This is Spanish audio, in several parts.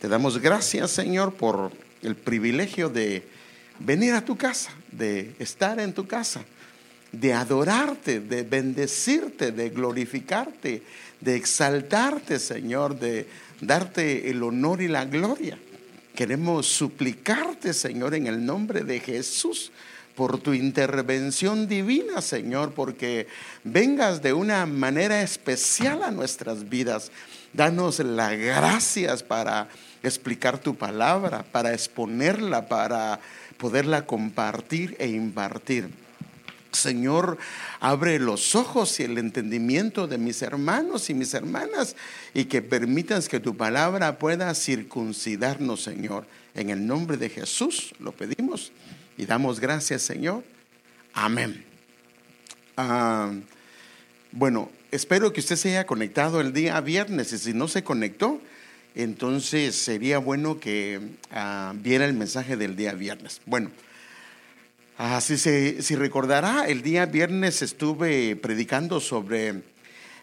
Te damos gracias, Señor, por el privilegio de venir a tu casa, de estar en tu casa, de adorarte, de bendecirte, de glorificarte, de exaltarte, Señor, de darte el honor y la gloria. Queremos suplicarte, Señor, en el nombre de Jesús, por tu intervención divina, Señor, porque vengas de una manera especial a nuestras vidas. Danos las gracias para explicar tu palabra, para exponerla, para poderla compartir e impartir. Señor, abre los ojos y el entendimiento de mis hermanos y mis hermanas y que permitas que tu palabra pueda circuncidarnos, Señor. En el nombre de Jesús lo pedimos y damos gracias, Señor. Amén. Ah, bueno, espero que usted se haya conectado el día viernes y si no se conectó, entonces sería bueno que ah, viera el mensaje del día viernes. Bueno. Así se, si recordará, el día viernes estuve predicando sobre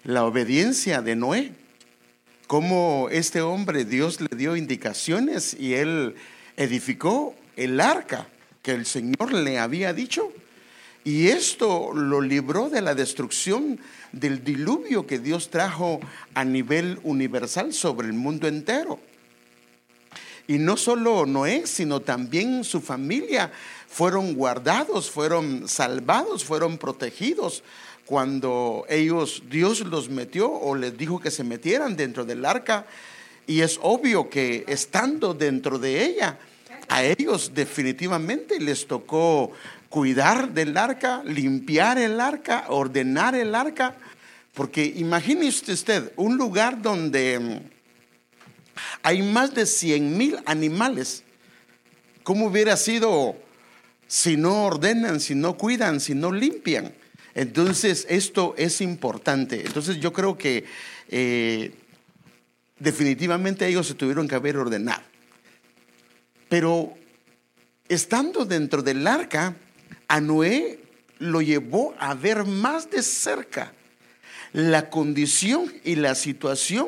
la obediencia de Noé, cómo este hombre Dios le dio indicaciones y él edificó el arca que el Señor le había dicho. Y esto lo libró de la destrucción del diluvio que Dios trajo a nivel universal sobre el mundo entero. Y no solo Noé, sino también su familia fueron guardados, fueron salvados, fueron protegidos cuando ellos, Dios los metió o les dijo que se metieran dentro del arca. Y es obvio que estando dentro de ella, a ellos definitivamente les tocó cuidar del arca, limpiar el arca, ordenar el arca. Porque imagínese usted un lugar donde hay más de 100 mil animales. ¿Cómo hubiera sido si no ordenan, si no cuidan, si no limpian? Entonces, esto es importante. Entonces, yo creo que eh, definitivamente ellos se tuvieron que haber ordenado. Pero estando dentro del arca, a Noé lo llevó a ver más de cerca la condición y la situación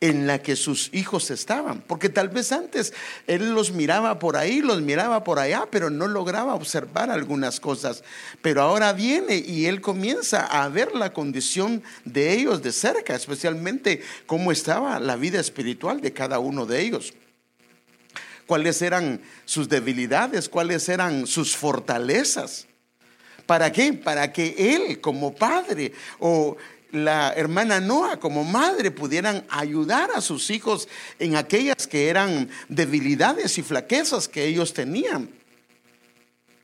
en la que sus hijos estaban. Porque tal vez antes él los miraba por ahí, los miraba por allá, pero no lograba observar algunas cosas. Pero ahora viene y él comienza a ver la condición de ellos de cerca, especialmente cómo estaba la vida espiritual de cada uno de ellos cuáles eran sus debilidades, cuáles eran sus fortalezas. ¿Para qué? Para que él como padre o la hermana Noa como madre pudieran ayudar a sus hijos en aquellas que eran debilidades y flaquezas que ellos tenían.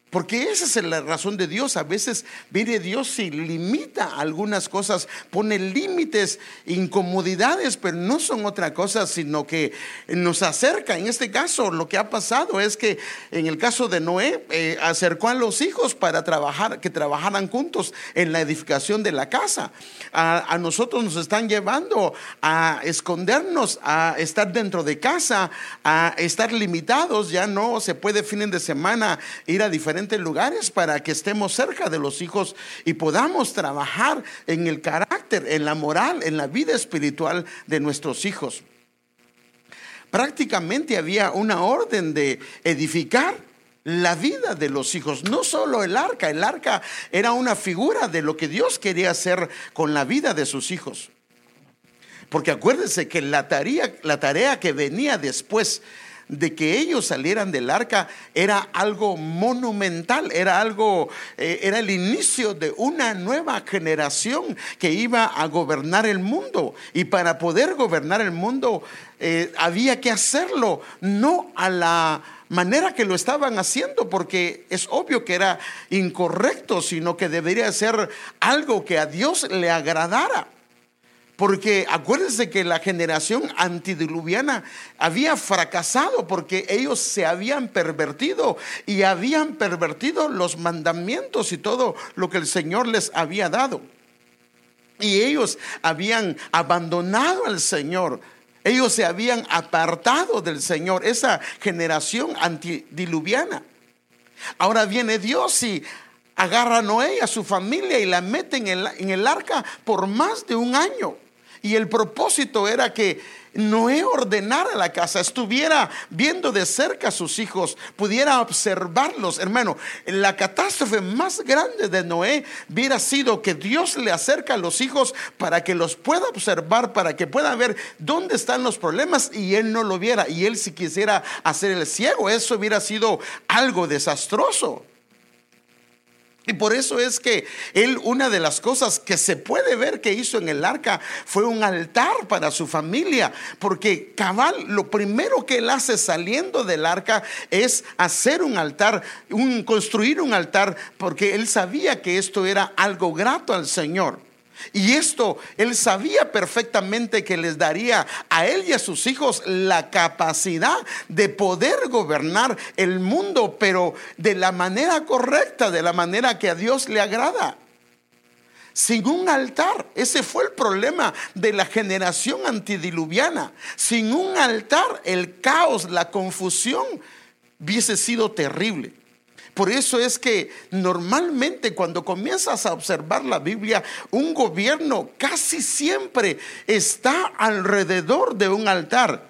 Porque esa es la razón de Dios. A veces viene Dios y limita algunas cosas, pone límites, incomodidades, pero no son otra cosa, sino que nos acerca. En este caso, lo que ha pasado es que en el caso de Noé, eh, acercó a los hijos para trabajar, que trabajaran juntos en la edificación de la casa. A, a nosotros nos están llevando a escondernos, a estar dentro de casa, a estar limitados. Ya no se puede fin de semana ir a diferentes lugares para que estemos cerca de los hijos y podamos trabajar en el carácter, en la moral, en la vida espiritual de nuestros hijos. Prácticamente había una orden de edificar la vida de los hijos, no solo el arca, el arca era una figura de lo que Dios quería hacer con la vida de sus hijos. Porque acuérdense que la tarea, la tarea que venía después de que ellos salieran del arca era algo monumental, era algo, eh, era el inicio de una nueva generación que iba a gobernar el mundo. Y para poder gobernar el mundo eh, había que hacerlo, no a la manera que lo estaban haciendo, porque es obvio que era incorrecto, sino que debería ser algo que a Dios le agradara. Porque acuérdense que la generación antidiluviana había fracasado porque ellos se habían pervertido y habían pervertido los mandamientos y todo lo que el Señor les había dado. Y ellos habían abandonado al Señor. Ellos se habían apartado del Señor, esa generación antidiluviana. Ahora viene Dios y agarra a Noé y a su familia y la mete en el, en el arca por más de un año. Y el propósito era que Noé ordenara la casa, estuviera viendo de cerca a sus hijos, pudiera observarlos. Hermano, la catástrofe más grande de Noé hubiera sido que Dios le acerca a los hijos para que los pueda observar, para que pueda ver dónde están los problemas y él no lo viera. Y él si quisiera hacer el ciego, eso hubiera sido algo desastroso. Y por eso es que él, una de las cosas que se puede ver que hizo en el arca fue un altar para su familia, porque cabal, lo primero que él hace saliendo del arca es hacer un altar, un, construir un altar, porque él sabía que esto era algo grato al Señor. Y esto él sabía perfectamente que les daría a él y a sus hijos la capacidad de poder gobernar el mundo, pero de la manera correcta, de la manera que a Dios le agrada. Sin un altar, ese fue el problema de la generación antidiluviana. Sin un altar, el caos, la confusión hubiese sido terrible. Por eso es que normalmente cuando comienzas a observar la Biblia, un gobierno casi siempre está alrededor de un altar.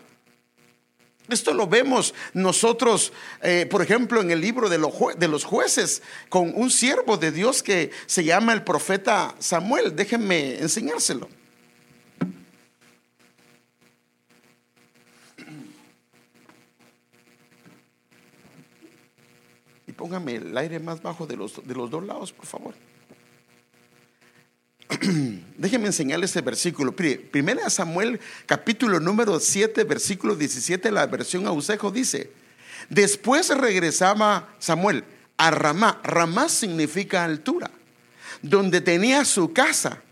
Esto lo vemos nosotros, eh, por ejemplo, en el libro de, de, los jueces, con un siervo de Dios que se llama el profeta Samuel. Déjenme enseñárselo. Póngame el aire más bajo de los, de los dos lados, por favor. Déjenme enseñarles este versículo. Primera Samuel, capítulo número 7, versículo 17, la versión Ausejo dice: Después regresaba Samuel a Ramá. Ramá significa altura, donde tenía su casa.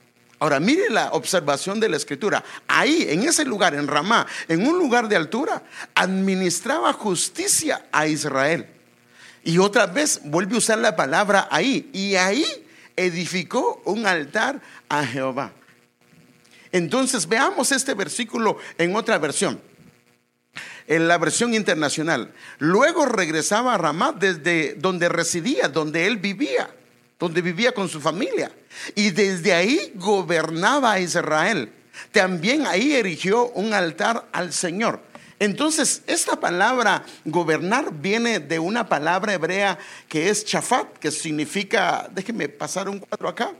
Ahora mire la observación de la escritura. Ahí, en ese lugar, en Ramá, en un lugar de altura, administraba justicia a Israel. Y otra vez vuelve a usar la palabra ahí. Y ahí edificó un altar a Jehová. Entonces veamos este versículo en otra versión. En la versión internacional. Luego regresaba a Ramá desde donde residía, donde él vivía, donde vivía con su familia. Y desde ahí gobernaba a Israel. También ahí erigió un altar al Señor. Entonces, esta palabra gobernar viene de una palabra hebrea que es chafat, que significa, déjenme pasar un cuadro acá.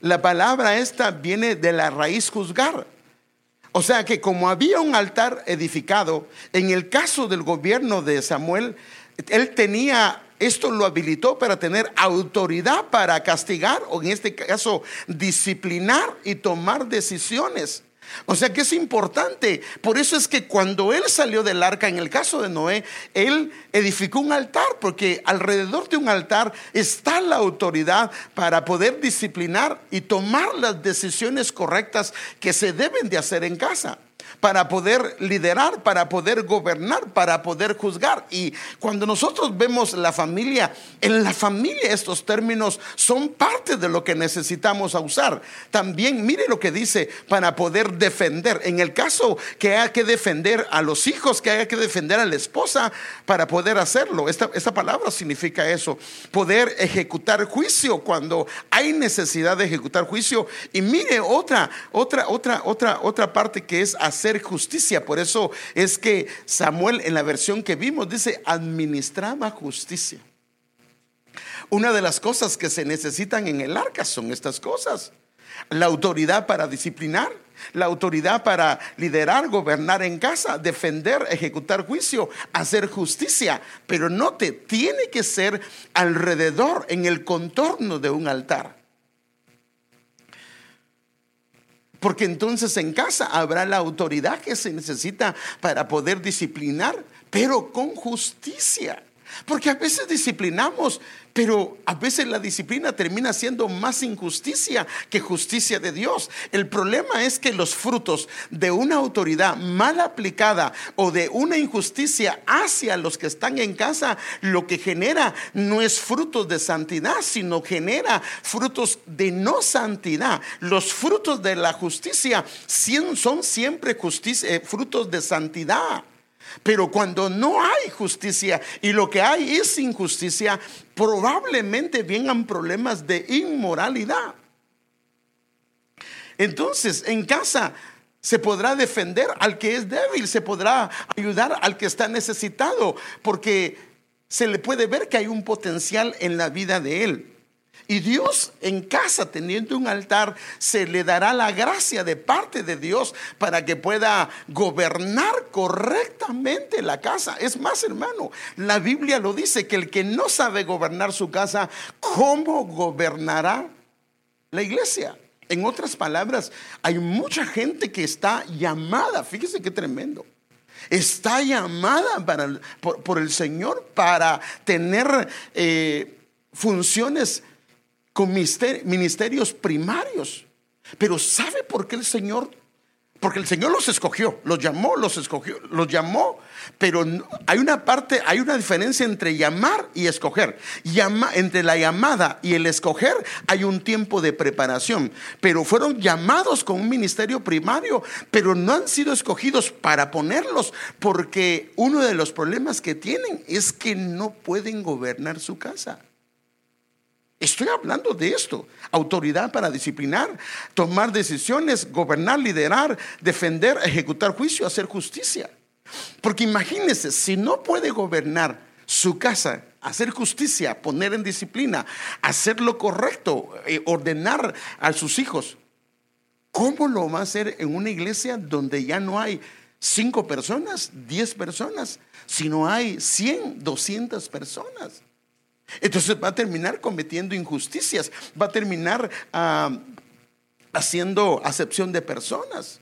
La palabra esta viene de la raíz juzgar. O sea que como había un altar edificado, en el caso del gobierno de Samuel, él tenía, esto lo habilitó para tener autoridad para castigar o en este caso disciplinar y tomar decisiones. O sea que es importante. Por eso es que cuando él salió del arca, en el caso de Noé, él edificó un altar, porque alrededor de un altar está la autoridad para poder disciplinar y tomar las decisiones correctas que se deben de hacer en casa para poder liderar, para poder gobernar, para poder juzgar. Y cuando nosotros vemos la familia, en la familia estos términos son parte de lo que necesitamos usar. También mire lo que dice para poder defender. En el caso que haya que defender a los hijos, que haya que defender a la esposa, para poder hacerlo. Esta, esta palabra significa eso, poder ejecutar juicio cuando hay necesidad de ejecutar juicio. Y mire otra, otra, otra, otra, otra parte que es hacer justicia. Por eso es que Samuel en la versión que vimos dice administraba justicia. Una de las cosas que se necesitan en el arca son estas cosas. La autoridad para disciplinar, la autoridad para liderar, gobernar en casa, defender, ejecutar juicio, hacer justicia. Pero note, tiene que ser alrededor, en el contorno de un altar. Porque entonces en casa habrá la autoridad que se necesita para poder disciplinar, pero con justicia. Porque a veces disciplinamos pero a veces la disciplina termina siendo más injusticia que justicia de Dios. El problema es que los frutos de una autoridad mal aplicada o de una injusticia hacia los que están en casa, lo que genera no es frutos de santidad, sino genera frutos de no santidad. Los frutos de la justicia son siempre eh, frutos de santidad. Pero cuando no hay justicia y lo que hay es injusticia, probablemente vengan problemas de inmoralidad. Entonces, en casa se podrá defender al que es débil, se podrá ayudar al que está necesitado, porque se le puede ver que hay un potencial en la vida de él. Y Dios en casa, teniendo un altar, se le dará la gracia de parte de Dios para que pueda gobernar correctamente la casa. Es más, hermano, la Biblia lo dice, que el que no sabe gobernar su casa, ¿cómo gobernará la iglesia? En otras palabras, hay mucha gente que está llamada, fíjese qué tremendo, está llamada por, el Señor para tener eh, funciones con ministerios primarios. Pero ¿sabe por qué el Señor? Porque el Señor los escogió, los llamó, los escogió, los llamó, pero hay una parte, hay una diferencia entre llamar y escoger. Llama, entre la llamada y el escoger hay un tiempo de preparación, pero fueron llamados con un ministerio primario, pero no han sido escogidos para ponerlos, porque uno de los problemas que tienen es que no pueden gobernar su casa. Estoy hablando de esto. Autoridad para disciplinar, tomar decisiones, gobernar, liderar, defender, ejecutar juicio, hacer justicia. Porque imagínense, si no puede gobernar su casa, hacer justicia, poner en disciplina, hacer lo correcto, eh, ordenar a sus hijos, ¿cómo lo va a hacer en una iglesia donde ya no hay cinco personas, diez personas, sino hay cien, doscientas personas? Entonces va a terminar cometiendo injusticias, va a terminar haciendo acepción de personas.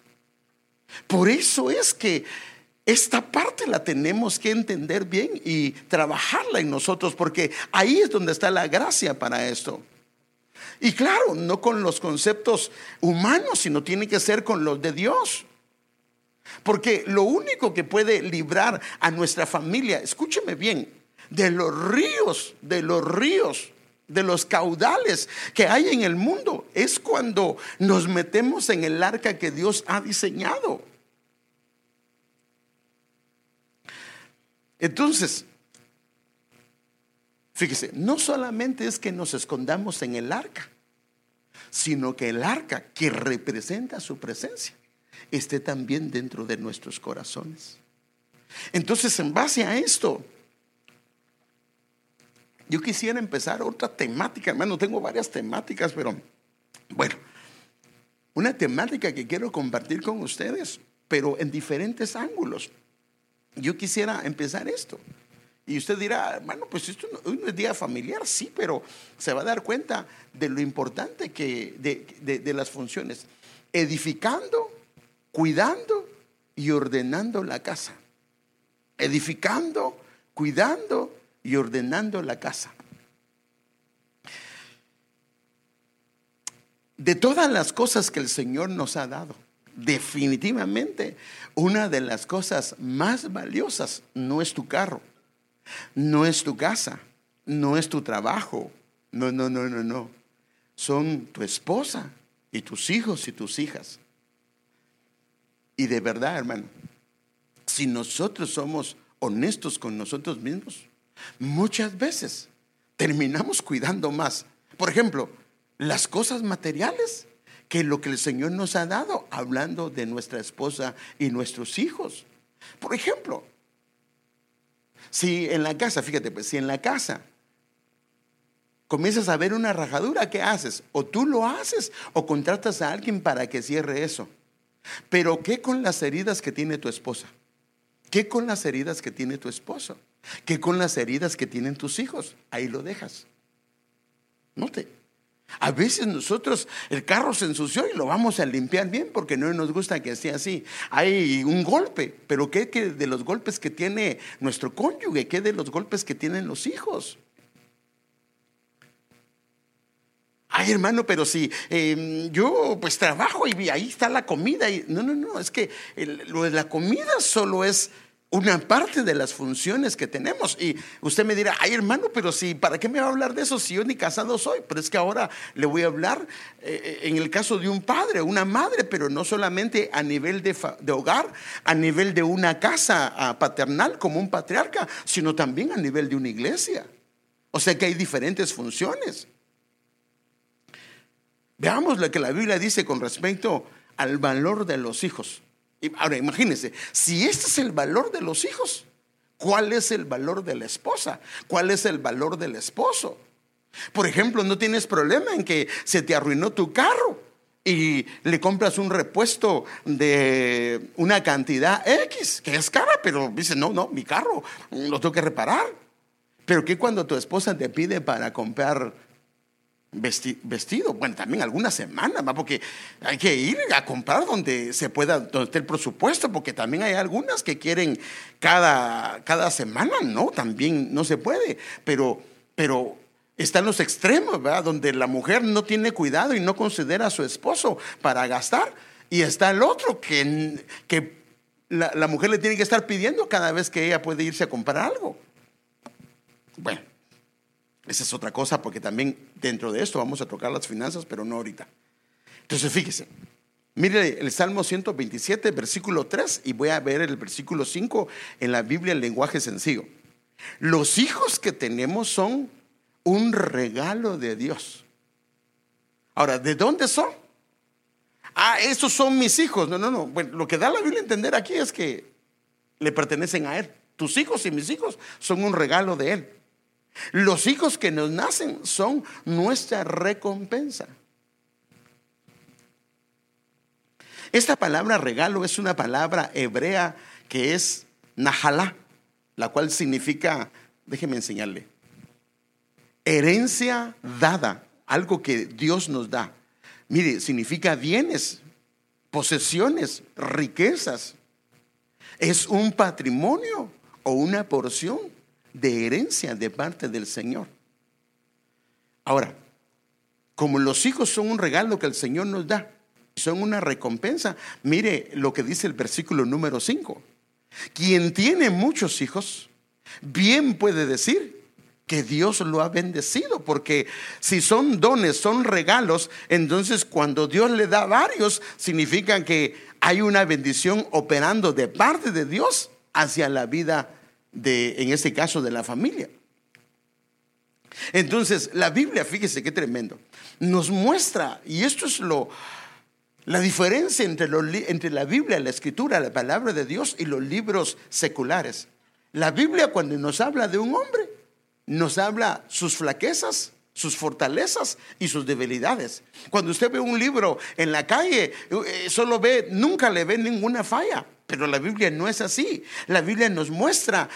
Por eso es que esta parte la tenemos que entender bien y trabajarla en nosotros, porque ahí es donde está la gracia para esto. Y claro, no con los conceptos humanos, sino tiene que ser con los de Dios. Porque lo único que puede librar a nuestra familia, escúcheme bien, de los ríos, de los ríos, de los caudales que hay en el mundo. Es cuando nos metemos en el arca que Dios ha diseñado. Entonces, fíjese, no solamente es que nos escondamos en el arca, sino que el arca que representa su presencia esté también dentro de nuestros corazones. Entonces, en base a esto, yo quisiera empezar otra temática, hermano. Tengo varias temáticas, pero bueno, una temática que quiero compartir con ustedes, pero en diferentes ángulos. Yo quisiera empezar esto. Y usted dirá, hermano, pues esto no, es día familiar, sí, pero se va a dar cuenta de lo importante que de, de las funciones. Edificando, cuidando y ordenando la casa. Edificando, cuidando y ordenando la casa. De todas las cosas que el Señor nos ha dado, definitivamente una de las cosas más valiosas no es tu carro, no es tu casa, no es tu trabajo, no, no, no, no, no. Son tu esposa y tus hijos y tus hijas. Y de verdad, hermano, si nosotros somos honestos con nosotros mismos, muchas veces terminamos cuidando más. Por ejemplo, las cosas materiales que lo que el Señor nos ha dado, hablando de nuestra esposa y nuestros hijos. Por ejemplo, si en la casa, fíjate, pues si en la casa comienzas a ver una rajadura, ¿qué haces? O tú lo haces o contratas a alguien para que cierre eso. Pero ¿qué con las heridas que tiene tu esposa? ¿Qué con las heridas que tiene tu esposo? ¿Qué con las heridas que tienen tus hijos? Ahí lo dejas. Note. A veces nosotros el carro se ensució y lo vamos a limpiar bien porque no nos gusta que esté así. Hay un golpe, pero ¿qué, de los golpes que tiene nuestro cónyuge? ¿Qué de los golpes que tienen los hijos? Ay, hermano, pero si em, yo pues trabajo y ahí está la comida. Y, no, no, no, es que lo de la comida solo es una parte de las funciones que tenemos. Y usted me dirá, ay hermano, pero si, ¿para qué me va a hablar de eso si yo ni casado soy? Pero es que ahora le voy a hablar eh, eh, en el caso de un padre, una madre, pero no solamente a nivel de, hogar, a nivel de una casa paternal como un patriarca, sino también a nivel de una iglesia. O sea que hay diferentes funciones. Veamos lo que la Biblia dice con respecto al valor de los hijos. Ahora imagínense, si este es el valor de los hijos, ¿cuál es el valor de la esposa? ¿Cuál es el valor del esposo? Por ejemplo, no tienes problema en que se te arruinó tu carro y le compras un repuesto de una cantidad X, que es cara, pero dice, no, no, mi carro lo tengo que reparar. Pero que cuando tu esposa te pide para comprar vestido, bueno, también algunas semanas, porque hay que ir a comprar donde se pueda, donde el presupuesto, porque también hay algunas que quieren cada, cada semana, no, también no se puede, pero, pero están los extremos, ¿verdad? Donde la mujer no tiene cuidado y no considera a su esposo para gastar, y está el otro que, que la, la mujer le tiene que estar pidiendo cada vez que ella puede irse a comprar algo. Bueno, esa es otra cosa porque también dentro de esto vamos a tocar las finanzas, pero no ahorita. Entonces fíjese, mire el Salmo 127, versículo 3 y voy a ver el versículo 5 en la Biblia en lenguaje sencillo. Los hijos que tenemos son un regalo de Dios. Ahora, ¿de dónde son? Ah, esos son mis hijos. No, no, no. Bueno, lo que da la Biblia a entender aquí es que le pertenecen a Él. Tus hijos y mis hijos son un regalo de Él. Los hijos que nos nacen son nuestra recompensa. Esta palabra regalo es una palabra hebrea que es nahalá, la cual significa, déjeme enseñarle, herencia dada, algo que Dios nos da. Mire, significa bienes, posesiones, riquezas. Es un patrimonio o una porción de herencia de parte del Señor. Ahora, como los hijos son un regalo que el Señor nos da, son una recompensa, mire lo que dice el versículo número 5. Quien tiene muchos hijos, bien puede decir que Dios lo ha bendecido, porque si son dones, son regalos, entonces cuando Dios le da varios, significa que hay una bendición operando de parte de Dios hacia la vida de, en este caso, de la familia. Entonces, la Biblia, fíjese qué tremendo, nos muestra, y esto es lo, la diferencia entre, entre la Biblia, la escritura, la palabra de Dios y los libros seculares. La Biblia cuando nos habla de un hombre, nos habla sus flaquezas, sus fortalezas y sus debilidades. Cuando usted ve un libro en la calle, eh, solo ve, nunca le ve ninguna falla. Pero la Biblia no es así. La Biblia nos muestra,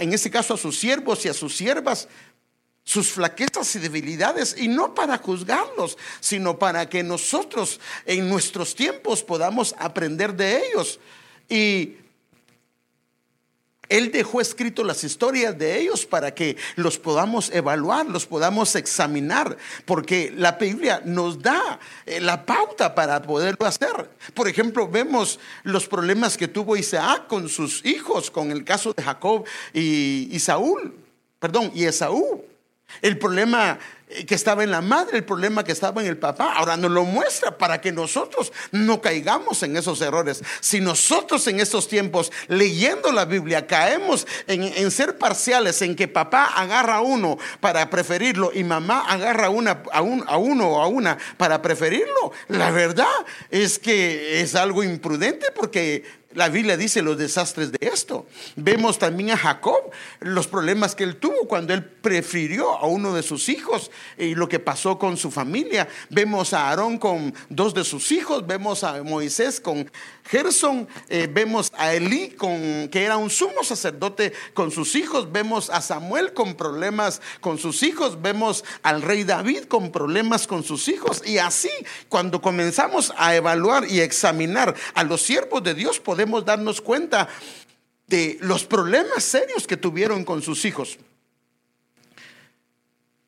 en este caso, a sus siervos y a sus siervas, sus flaquezas y debilidades, y no para juzgarlos, sino para que nosotros en nuestros tiempos podamos aprender de ellos. Y él dejó escrito las historias de ellos para que los podamos evaluar, los podamos examinar, porque la Biblia nos da eh, la pauta para poderlo hacer. Por ejemplo, vemos los problemas que tuvo Isaac con sus hijos, con el caso de Jacob y, y Saúl, perdón, y Esaú. El problema que estaba en la madre, el problema que estaba en el papá. Ahora nos lo muestra para que nosotros no caigamos en esos errores. Si nosotros en estos tiempos, leyendo la Biblia, caemos en, ser parciales, en que papá agarra a uno para preferirlo y mamá agarra una, a, a uno o a una para preferirlo, la verdad es que es algo imprudente porque la Biblia dice los desastres de esto. Vemos también a Jacob, los problemas que él tuvo cuando él prefirió a uno de sus hijos y lo que pasó con su familia. Vemos a Aarón con dos de sus hijos, vemos a Moisés con Gerson, eh, vemos a Elí con que era un sumo sacerdote con sus hijos, vemos a Samuel con problemas con sus hijos, vemos al rey David con problemas con sus hijos y así cuando comenzamos a evaluar y examinar a los siervos de Dios podemos darnos cuenta de los problemas serios que tuvieron con sus hijos.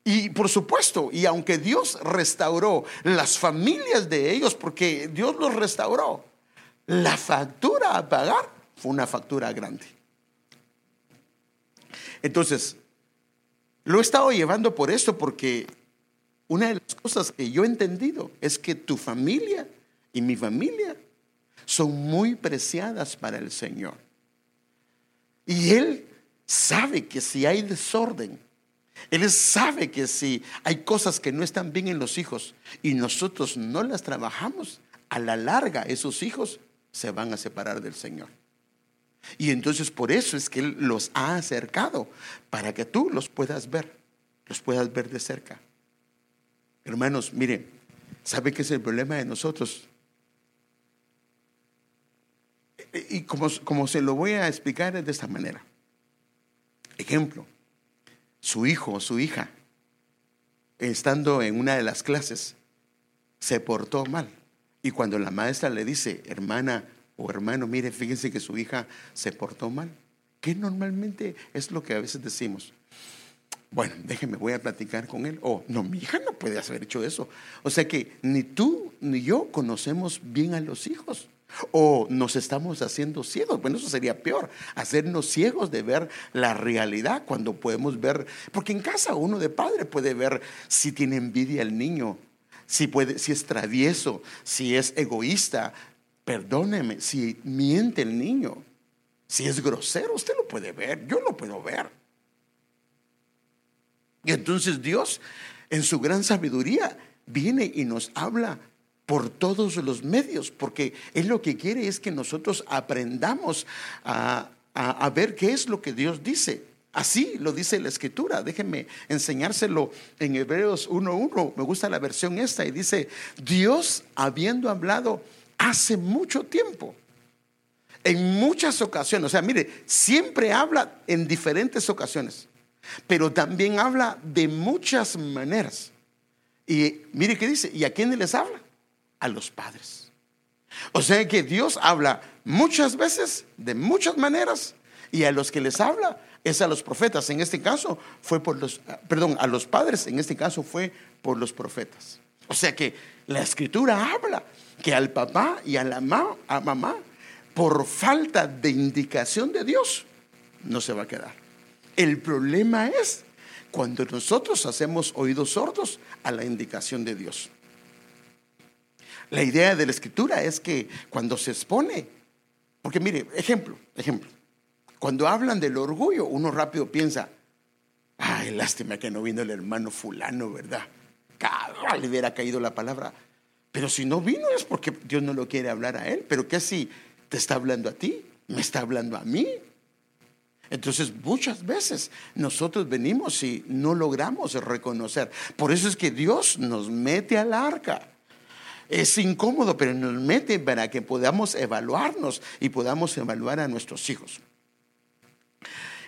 Y por supuesto, y aunque Dios restauró las familias de ellos, porque Dios los restauró, la factura a pagar fue una factura grande. Entonces, lo he estado llevando por esto porque una de las cosas que yo he entendido es que tu familia y mi familia son muy preciadas para el Señor. Y Él sabe que si hay desorden Él sabe que si hay cosas que no están bien en los hijos y nosotros no las trabajamos, a la larga esos hijos se van a separar del Señor. Y entonces por eso es que Él los ha acercado, para que tú los puedas ver, los puedas ver de cerca. Hermanos, miren, ¿sabe qué es el problema de nosotros? Y como, como se lo voy a explicar es de esta manera. Ejemplo, su hijo o su hija, estando en una de las clases, se portó mal. Y cuando la maestra le dice, hermana o hermano, mire, fíjense que su hija se portó mal, que normalmente es lo que a veces decimos. Bueno, déjeme, voy a platicar con él. O, no, mi hija no puede haber hecho eso. O sea que ni tú ni yo conocemos bien a los hijos. O nos estamos haciendo ciegos. Bueno, eso sería peor, hacernos ciegos de ver la realidad cuando podemos ver, porque en casa uno de padre puede ver si tiene envidia el niño, si, puede, si es travieso, si es egoísta, perdóneme, si miente el niño, si es grosero, usted lo puede ver, yo lo puedo ver. Y entonces Dios, en su gran sabiduría, viene y nos habla por todos los medios, porque Él lo que quiere es que nosotros aprendamos a, ver qué es lo que Dios dice. Así lo dice la escritura. Déjenme enseñárselo en Hebreos 1.1. Me gusta la versión esta y dice, Dios habiendo hablado hace mucho tiempo, en muchas ocasiones, o sea, mire, siempre habla en diferentes ocasiones, pero también habla de muchas maneras. Y mire qué dice, ¿y a quién les habla? A los padres. O sea que Dios habla muchas veces, de muchas maneras, y a los que les habla es a los profetas. En este caso fue por los, perdón, a los padres, en este caso fue por los profetas. O sea que la escritura habla que al papá y a la a mamá, por falta de indicación de Dios, no se va a quedar. El problema es cuando nosotros hacemos oídos sordos a la indicación de Dios. La idea de la escritura es que cuando se expone, porque mire, ejemplo, ejemplo, cuando hablan del orgullo, uno rápido piensa, ay, lástima que no vino el hermano fulano, ¿verdad? Cada le hubiera caído la palabra. Pero si no vino es porque Dios no lo quiere hablar a él. Pero ¿qué si te está hablando a ti? ¿Me está hablando a mí? Entonces muchas veces nosotros venimos y no logramos reconocer. Por eso es que Dios nos mete al arca es incómodo, pero nos mete para que podamos evaluarnos y podamos evaluar a nuestros hijos.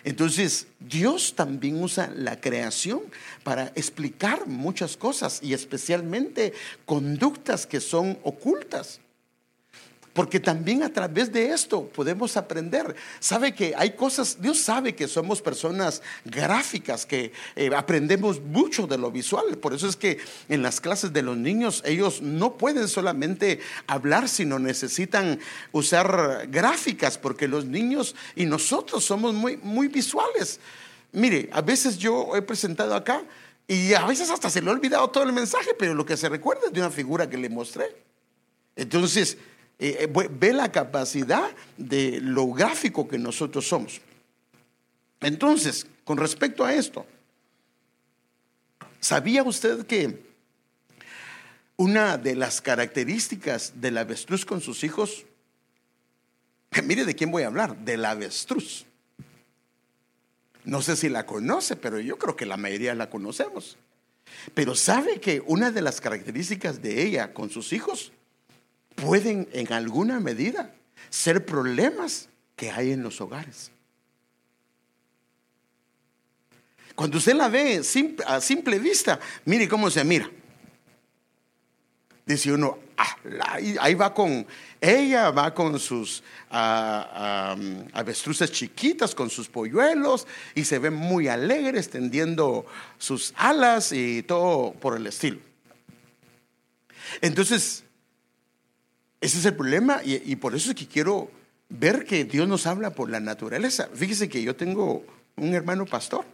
Entonces, Dios también usa la creación para explicar muchas cosas y especialmente conductas que son ocultas. Porque también a través de esto podemos aprender. Sabe que hay cosas, Dios sabe que somos personas gráficas, que eh, aprendemos mucho de lo visual. Por eso es que en las clases de los niños ellos no pueden solamente hablar, sino necesitan usar gráficas, porque los niños y nosotros somos muy, muy visuales. Mire, a veces yo he presentado acá y a veces hasta se le ha olvidado todo el mensaje, pero lo que se recuerda es de una figura que le mostré. Entonces, eh, eh, ve la capacidad de lo gráfico que nosotros somos. Entonces, con respecto a esto, ¿sabía usted que una de las características del avestruz con sus hijos, mire de quién voy a hablar, del avestruz. No sé si la conoce, pero yo creo que la mayoría la conocemos. Pero sabe que una de las características de ella con sus hijos pueden en alguna medida ser problemas que hay en los hogares. Cuando usted la ve a simple vista, mire cómo se mira. Dice uno, ah, ahí va con, ella va con sus ah, avestruces chiquitas, con sus polluelos, y se ve muy alegre, extendiendo sus alas y todo por el estilo. Entonces, ese es el problema y, por eso es que quiero ver que Dios nos habla por la naturaleza. Fíjese que yo tengo un hermano pastor.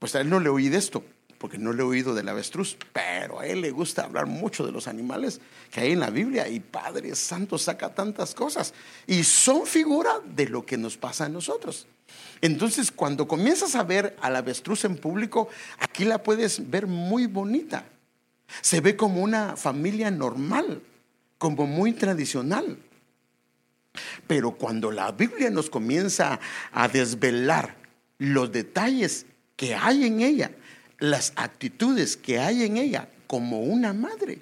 Pues a él no le oí de esto, porque no le he oído del avestruz, pero a él le gusta hablar mucho de los animales que hay en la Biblia y Padre Santo saca tantas cosas y son figura de lo que nos pasa a nosotros. Entonces, cuando comienzas a ver al avestruz en público, aquí la puedes ver muy bonita. Se ve como una familia normal, como muy tradicional. Pero cuando la Biblia nos comienza a desvelar los detalles que hay en ella, las actitudes que hay en ella como una madre,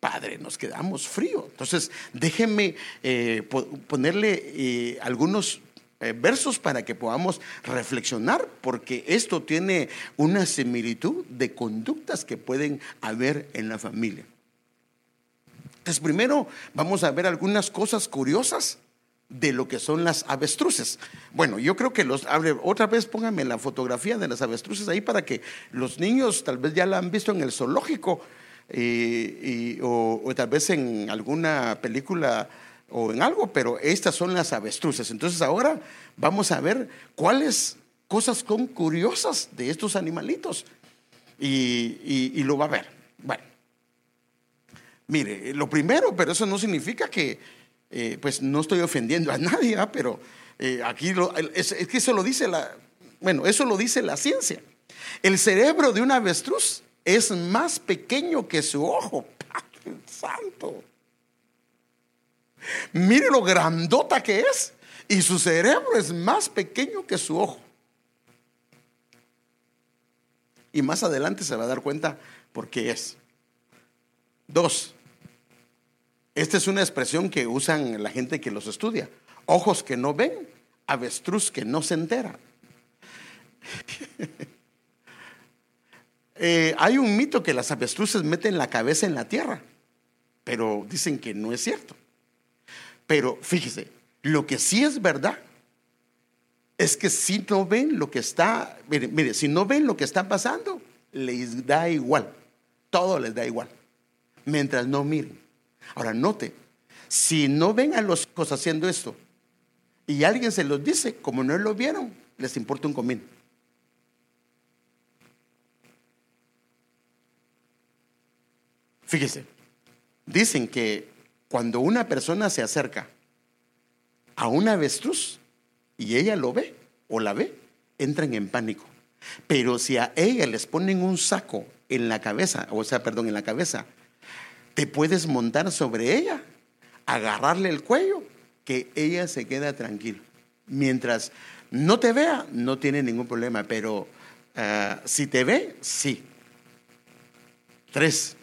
padre, nos quedamos fríos. Entonces, déjenme eh, ponerle eh, algunos eh, versos para que podamos reflexionar, porque esto tiene una similitud de conductas que pueden haber en la familia. Entonces, primero vamos a ver algunas cosas curiosas de lo que son las avestruces. Bueno, yo creo que los otra vez póngame la fotografía de las avestruces ahí para que los niños tal vez ya la han visto en el zoológico y, o, tal vez en alguna película o en algo, pero estas son las avestruces. Entonces ahora vamos a ver cuáles cosas son curiosas de estos animalitos y lo va a ver. Mire, lo primero, pero eso no significa que eh, pues no estoy ofendiendo a nadie, pero eh, aquí es, que eso lo dice la, bueno, eso lo dice la ciencia. El cerebro de un avestruz es más pequeño que su ojo. Padre Santo. Mire lo grandota que es. Y su cerebro es más pequeño que su ojo. Y más adelante se va a dar cuenta por qué es. Dos, esta es una expresión que usan la gente que los estudia. Ojos que no ven, avestruz que no se entera. Eh, hay un mito que las avestruces meten la cabeza en la tierra, pero dicen que no es cierto. Pero fíjese, lo que sí es verdad es que si no ven lo que está, mire, mire, si no ven lo que está pasando, les da igual, todo les da igual, mientras no miren. Ahora, note, si no ven a los hijos haciendo esto y alguien se los dice, como no lo vieron, les importa un comino. Fíjese, dicen que cuando una persona se acerca a una avestruz y ella lo ve o la ve, entran en pánico. Pero si a ella les ponen un saco en la cabeza, o sea, perdón, en la cabeza, te puedes montar sobre ella, agarrarle el cuello, que ella se queda tranquila. Mientras no te vea, no tiene ningún problema, pero eh, si te ve, sí. Tres,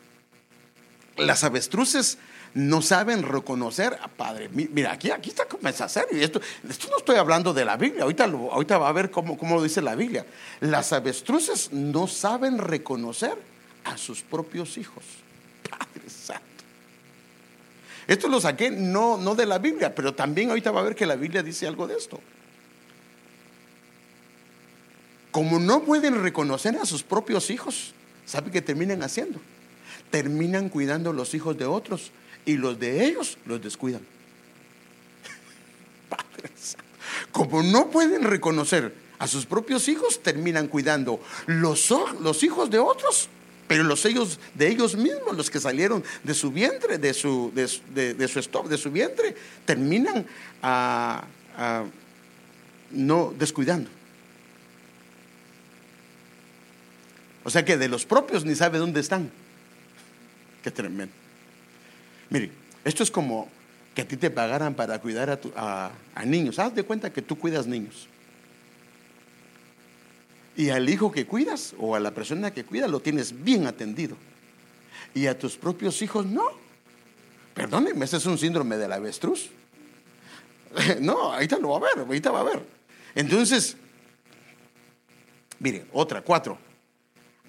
las avestruces no saben reconocer a Padre. Mira, aquí, aquí está comienza serio. Esto, esto no estoy hablando de la Biblia. Ahorita, ahorita va a ver cómo, cómo lo dice la Biblia. Las avestruces no saben reconocer a sus propios hijos. Padre Santo. Esto lo saqué no, no de la Biblia, pero también ahorita va a ver que la Biblia dice algo de esto. Como no pueden reconocer a sus propios hijos, ¿sabe qué terminan haciendo? Terminan cuidando los hijos de otros y los de ellos los descuidan. Como no pueden reconocer a sus propios hijos, terminan cuidando los, los hijos de otros pero los ellos de ellos mismos, los que salieron de su vientre, de su, de, su stop, de su vientre, terminan no descuidando. O sea que de los propios ni sabe dónde están. Qué tremendo. Mire, esto es como que a ti te pagaran para cuidar a, a niños. Haz de cuenta que tú cuidas niños. Y al hijo que cuidas o a la persona que cuidas lo tienes bien atendido. Y a tus propios hijos no. Perdónenme, ese es un síndrome del avestruz. No, ahorita lo va a ver, ahorita va a ver. Entonces, mire, otra, cuatro.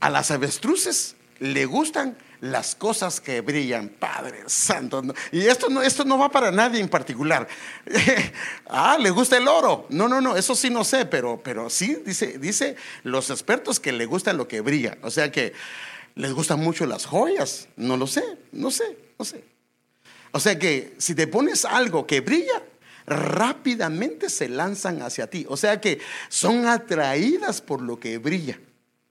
A las avestruces le gustan las cosas que brillan, Padre Santo. Y esto no, esto no va para nadie en particular. ah, le gusta el oro. No, no, no, eso sí no sé, pero, pero sí dice, dice los expertos que le gusta lo que brilla. O sea que les gustan mucho las joyas. No lo sé, no sé, no sé. O sea que si te pones algo que brilla, rápidamente se lanzan hacia ti. O sea que son atraídas por lo que brilla.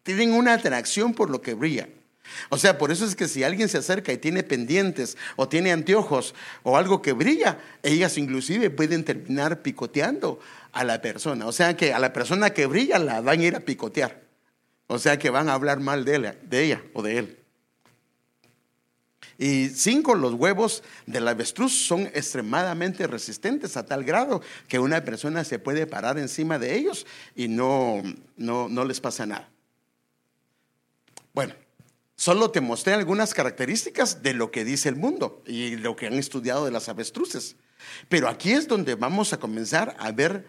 tienen una atracción por lo que brilla. O sea, por eso es que si alguien se acerca y tiene pendientes o tiene anteojos o algo que brilla, ellas inclusive pueden terminar picoteando a la persona. O sea que a la persona que brilla la van a ir a picotear. O sea que van a hablar mal de ella, o de él. Y cinco, los huevos del avestruz son extremadamente resistentes a tal grado que una persona se puede parar encima de ellos y no, no, no les pasa nada. Bueno, Solo te mostré algunas características de lo que dice el mundo y lo que han estudiado de las avestruces. Pero aquí es donde vamos a comenzar a ver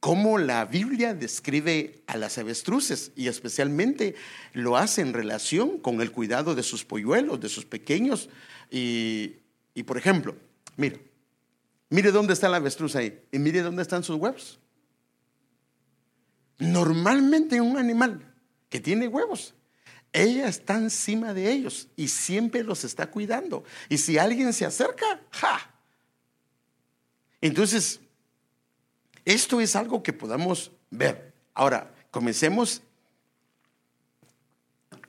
cómo la Biblia describe a las avestruces y especialmente lo hace en relación con el cuidado de sus polluelos, de sus pequeños. Y, y por ejemplo, mire, mire dónde está la avestruz ahí y mire dónde están sus huevos. Normalmente un animal que tiene huevos ella está encima de ellos y siempre los está cuidando. Y si alguien se acerca, ¡ja! Entonces, esto es algo que podamos ver. Ahora, comencemos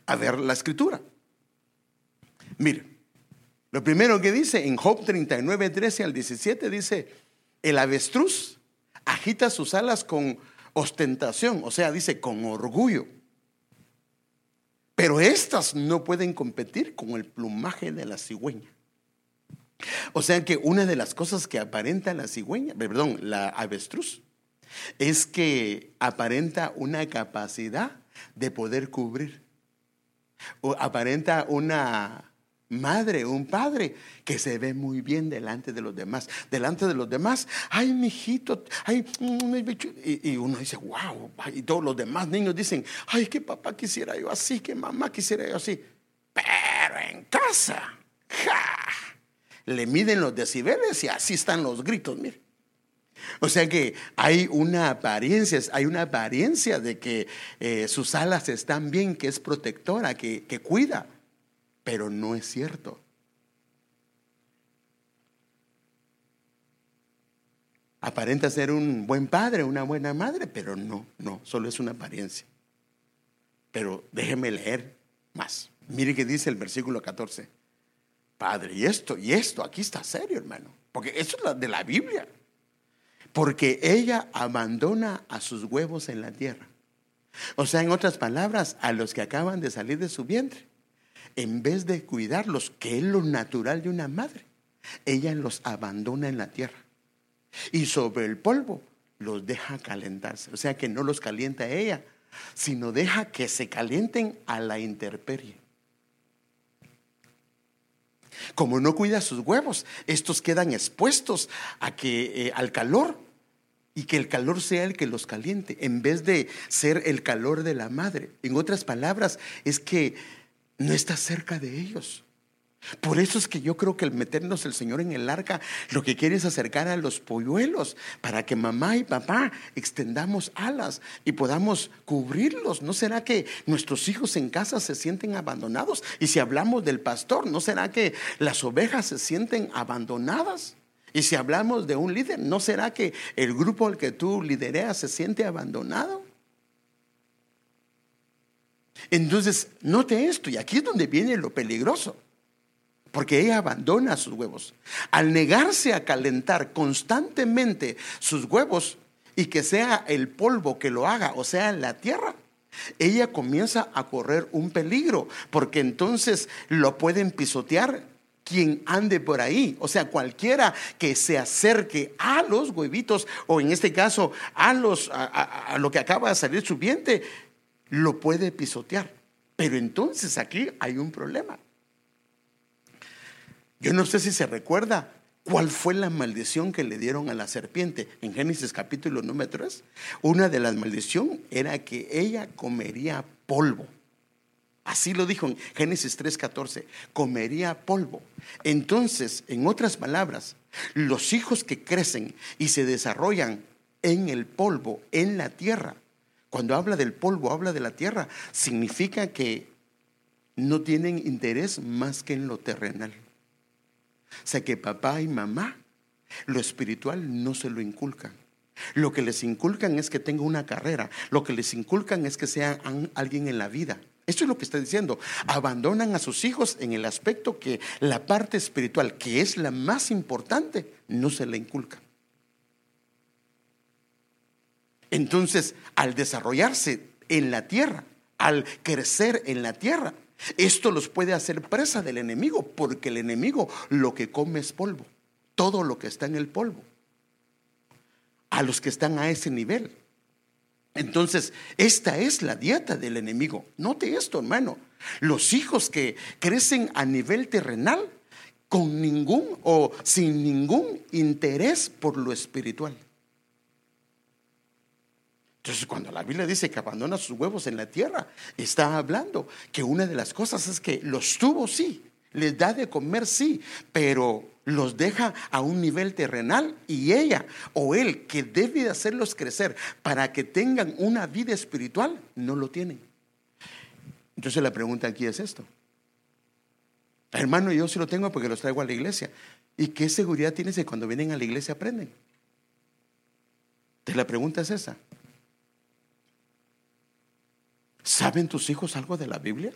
a ver la escritura. Mire, lo primero que dice en Job 39, 13 al 17 dice, el avestruz agita sus alas con ostentación, o sea, dice con orgullo. Pero estas no pueden competir con el plumaje de la cigüeña. O sea que una de las cosas que aparenta la cigüeña, perdón, la avestruz, es que aparenta una capacidad de poder cubrir. O aparenta una madre, un padre que se ve muy bien delante de los demás. Delante de los demás, ay, mijito, ay, mm, y, y uno dice, wow, y todos los demás niños dicen, ay, que papá quisiera yo así, que mamá quisiera yo así. Pero en casa, le miden los decibeles y así están los gritos, mire. O sea que hay una apariencia, hay una apariencia de que eh, sus alas están bien, que es protectora, que, que cuida pero no es cierto. Aparenta ser un buen padre, una buena madre, pero no, no, solo es una apariencia. Pero déjeme leer más. Mire que dice el versículo 14. Padre, y esto, y esto, aquí está serio, hermano. Porque eso es de la Biblia. Porque ella abandona a sus huevos en la tierra. O sea, en otras palabras, a los que acaban de salir de su vientre en vez de cuidarlos, que es lo natural de una madre, ella los abandona en la tierra. Y sobre el polvo los deja calentarse. O sea que no los calienta ella, sino deja que se calienten a la intemperie. Como no cuida sus huevos, estos quedan expuestos a que, eh, al calor y que el calor sea el que los caliente, en vez de ser el calor de la madre. En otras palabras, es que no está cerca de ellos. Por eso es que yo creo que el meternos el Señor en el arca lo que quiere es acercar a los polluelos para que mamá y papá extendamos alas y podamos cubrirlos. ¿No será que nuestros hijos en casa se sienten abandonados? Y si hablamos del pastor, ¿no será que las ovejas se sienten abandonadas? Y si hablamos de un líder, ¿no será que el grupo al que tú lidereas se siente abandonado? Entonces, note esto, y aquí es donde viene lo peligroso, porque ella abandona sus huevos. Al negarse a calentar constantemente sus huevos y que sea el polvo que lo haga, o sea, la tierra, ella comienza a correr un peligro, porque entonces lo pueden pisotear quien ande por ahí. O sea, cualquiera que se acerque a los huevitos, o en este caso a, los, a, lo que acaba de salir su vientre, lo puede pisotear. Pero entonces aquí hay un problema. Yo no sé si se recuerda cuál fue la maldición que le dieron a la serpiente en Génesis capítulo número 3. Una de las maldiciones era que ella comería polvo. Así lo dijo en Génesis 3:14, comería polvo. Entonces, en otras palabras, los hijos que crecen y se desarrollan en el polvo, en la tierra, cuando habla del polvo, habla de la tierra, significa que no tienen interés más que en lo terrenal. O sea que papá y mamá, lo espiritual no se lo inculcan. Lo que les inculcan es que tenga una carrera. Lo que les inculcan es que sean alguien en la vida. Esto es lo que está diciendo. Abandonan a sus hijos en el aspecto que la parte espiritual, que es la más importante, no se le inculca. Entonces, al desarrollarse en la tierra, al crecer en la tierra, esto los puede hacer presa del enemigo, porque el enemigo lo que come es polvo, todo lo que está en el polvo a los que están a ese nivel. Entonces, esta es la dieta del enemigo. Note esto, hermano. Los hijos que crecen a nivel terrenal con ningún o sin ningún interés por lo espiritual. Entonces, cuando la Biblia dice que abandona sus huevos en la tierra, está hablando que una de las cosas es que los tuvo, sí, les da de comer, sí, pero los deja a un nivel terrenal y ella o él que debe de hacerlos crecer para que tengan una vida espiritual, no lo tienen. Entonces la pregunta aquí es esto. Hermano, yo sí lo tengo porque los traigo a la iglesia. ¿Y qué seguridad tienes de cuando vienen a la iglesia aprenden? Entonces la pregunta es esa. ¿Saben tus hijos algo de la Biblia?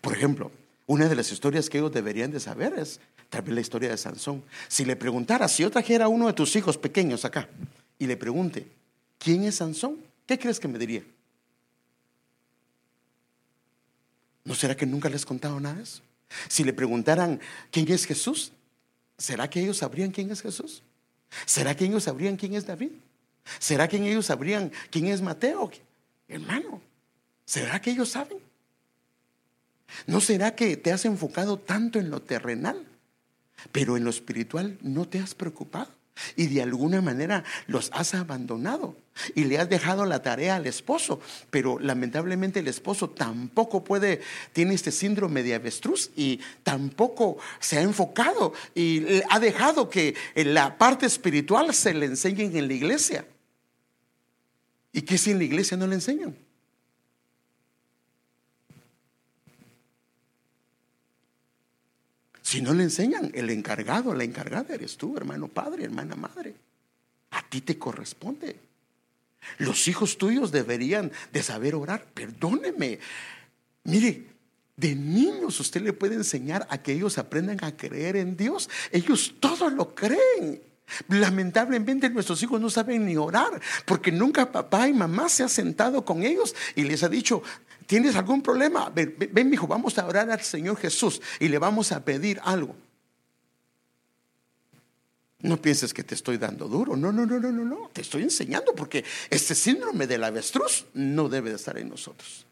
Por ejemplo, una de las historias que ellos deberían de saber es tal vez la historia de Sansón. Si le preguntara, si yo trajera a uno de tus hijos pequeños acá y le pregunte, ¿quién es Sansón? ¿Qué crees que me diría? ¿No será que nunca les contado nada de eso? Si le preguntaran, ¿quién es Jesús? ¿Será que ellos sabrían quién es Jesús? ¿Será que ellos sabrían quién es David? ¿Será que ellos sabrían quién es Mateo? Hermano, ¿será que ellos saben? ¿No será que te has enfocado tanto en lo terrenal, pero en lo espiritual no te has preocupado? Y de alguna manera los has abandonado y le has dejado la tarea al esposo, pero lamentablemente el esposo tampoco puede, tiene este síndrome de avestruz y tampoco se ha enfocado y ha dejado que la parte espiritual se le enseñe en la iglesia. ¿Y qué si en la iglesia no le enseñan? Si no le enseñan, el encargado, la encargada eres tú, hermano padre, hermana madre. A ti te corresponde. Los hijos tuyos deberían de saber orar. Perdóneme. Mire, de niños usted le puede enseñar a que ellos aprendan a creer en Dios. Ellos todos lo creen. Lamentablemente nuestros hijos no saben ni orar porque nunca papá y mamá se ha sentado con ellos y les ha dicho, ¿Tienes algún problema? Ven, ven, hijo, vamos a orar al Señor Jesús y le vamos a pedir algo. No pienses que te estoy dando duro. No, no, no, no, no, no. Te estoy enseñando porque este síndrome del avestruz no debe de estar en nosotros.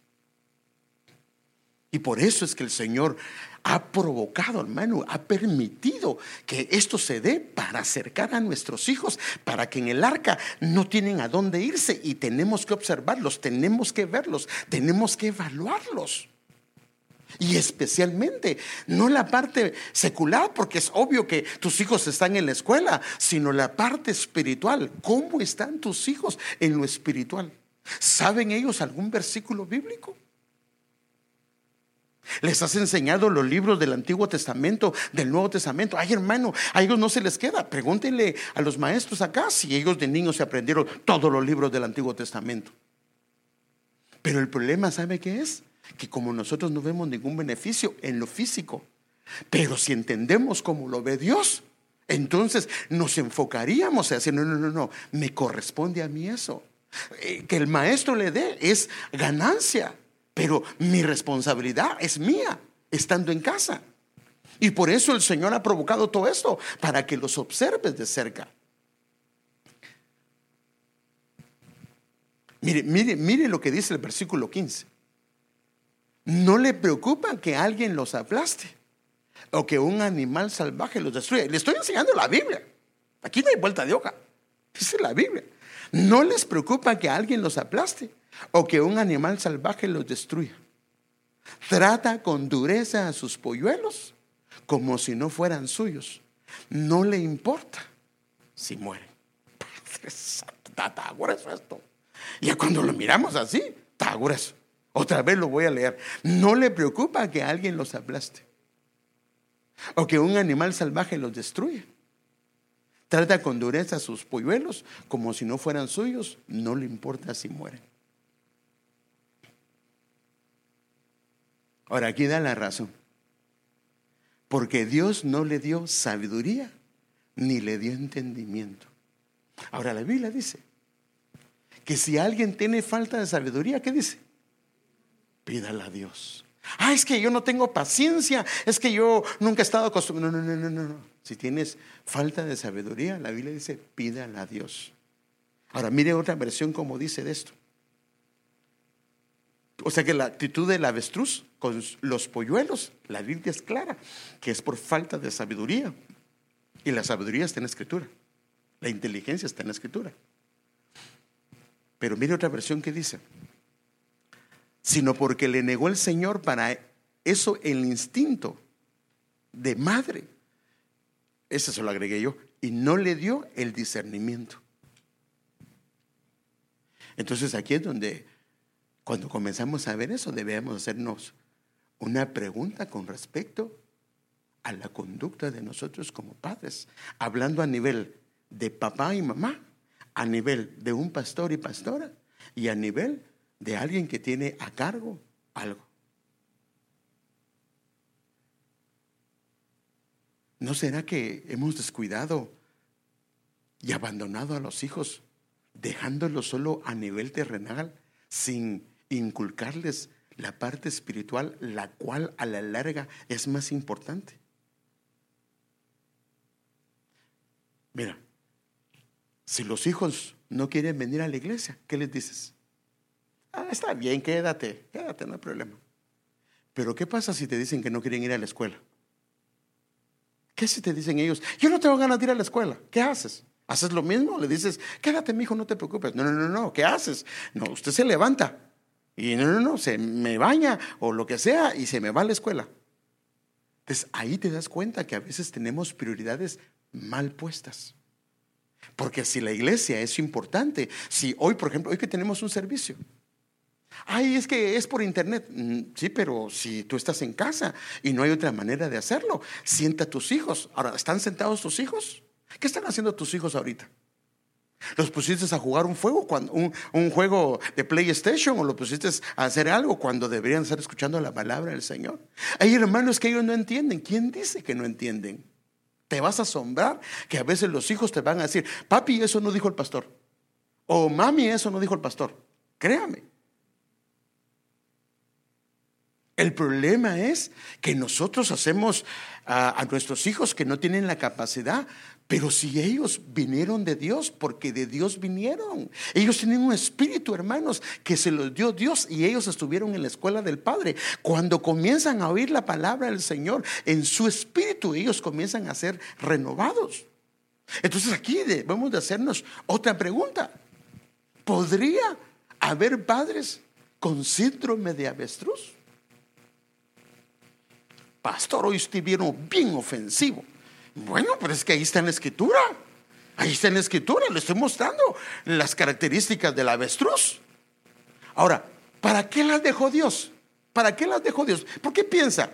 Y por eso es que el Señor ha provocado, hermano, ha permitido que esto se dé para acercar a nuestros hijos, para que en el arca no tienen a dónde irse y tenemos que observarlos, tenemos que verlos, tenemos que evaluarlos. Y especialmente, no la parte secular, porque es obvio que tus hijos están en la escuela, sino la parte espiritual. ¿Cómo están tus hijos en lo espiritual? ¿Saben ellos algún versículo bíblico? Les has enseñado los libros del Antiguo Testamento, del Nuevo Testamento. Ay, hermano, a ellos no se les queda. Pregúntenle a los maestros acá si ellos de niños se aprendieron todos los libros del Antiguo Testamento. Pero el problema, ¿sabe qué es? Que como nosotros no vemos ningún beneficio en lo físico, pero si entendemos cómo lo ve Dios, entonces nos enfocaríamos a decir, no, no, no, no, me corresponde a mí eso. Eh, que el maestro le dé es ganancia. Pero mi responsabilidad es mía, estando en casa. Y por eso el Señor ha provocado todo esto, para que los observes de cerca. Mire, mire, mire lo que dice el versículo 15. No le preocupa que alguien los aplaste o que un animal salvaje los destruya. Le estoy enseñando la Biblia. Aquí no hay vuelta de hoja. Dice la Biblia. No les preocupa que alguien los aplaste o que un animal salvaje los destruya. Trata con dureza a sus polluelos como si no fueran suyos. No le importa si mueren. Está grueso esto. Y cuando lo miramos así, está grueso. Otra vez lo voy a leer. No le preocupa que alguien los aplaste o que un animal salvaje los destruya. Trata con dureza a sus polluelos como si no fueran suyos, no le importa si mueren. Ahora aquí da la razón. Porque Dios no le dio sabiduría ni le dio entendimiento. Ahora la Biblia dice que si alguien tiene falta de sabiduría, ¿qué dice? Pídala a Dios. Ah, es que yo no tengo paciencia, es que yo nunca he estado acostumbrado. No, no, no, no, no. Si tienes falta de sabiduría, la Biblia dice, pídala a Dios. Ahora mire otra versión como dice de esto. O sea que la actitud del avestruz con los polluelos, la Biblia es clara, que es por falta de sabiduría. Y la sabiduría está en la escritura. La inteligencia está en la escritura. Pero mire otra versión que dice, sino porque le negó el Señor para eso el instinto de madre. Eso se lo agregué yo. Y no le dio el discernimiento. Entonces aquí es donde, cuando comenzamos a ver eso, debemos hacernos una pregunta con respecto a la conducta de nosotros como padres, hablando a nivel de papá y mamá, a nivel de un pastor y pastora y a nivel de alguien que tiene a cargo algo. ¿No será que hemos descuidado y abandonado a los hijos, dejándolos solo a nivel terrenal, sin inculcarles la parte espiritual, la cual a la larga es más importante? Mira, si los hijos no quieren venir a la iglesia, ¿qué les dices? Ah, está bien, quédate, quédate, no hay problema. Pero ¿qué pasa si te dicen que no quieren ir a la escuela? ¿Qué si te dicen ellos, yo no tengo ganas de ir a la escuela? ¿Qué haces? ¿Haces lo mismo? Le dices, quédate, mi hijo, no te preocupes. No, no, no, no, ¿qué haces? No, usted se levanta y no, no, no, se me baña o lo que sea y se me va a la escuela. Entonces ahí te das cuenta que a veces tenemos prioridades mal puestas. Porque si la iglesia es importante, si hoy, por ejemplo, hoy que tenemos un servicio, Ay, es que es por internet. Mm, sí, pero si tú estás en casa y no hay otra manera de hacerlo, sienta a tus hijos. Ahora, ¿están sentados tus hijos? ¿Qué están haciendo tus hijos ahorita? ¿Los pusiste a jugar un, fuego cuando, un, juego de PlayStation o los pusiste a hacer algo cuando deberían estar escuchando la palabra del Señor? Hay hermanos que ellos no entienden. ¿Quién dice que no entienden? Te vas a asombrar que a veces los hijos te van a decir, papi, eso no dijo el pastor. O mami, eso no dijo el pastor. Créame. El problema es que nosotros hacemos a, nuestros hijos que no tienen la capacidad, pero si ellos vinieron de Dios, porque de Dios vinieron. Ellos tienen un espíritu, hermanos, que se los dio Dios y ellos estuvieron en la escuela del Padre. Cuando comienzan a oír la palabra del Señor, en su espíritu ellos comienzan a ser renovados. Entonces aquí debemos de hacernos otra pregunta. ¿Podría haber padres con síndrome de avestruz? pastor, hoy estuvieron bien ofensivo. Bueno, pero es que ahí está en la escritura. Ahí está en la escritura, le estoy mostrando las características del avestruz. Ahora, ¿para qué las dejó Dios? ¿Para qué las dejó Dios? ¿Por qué piensa?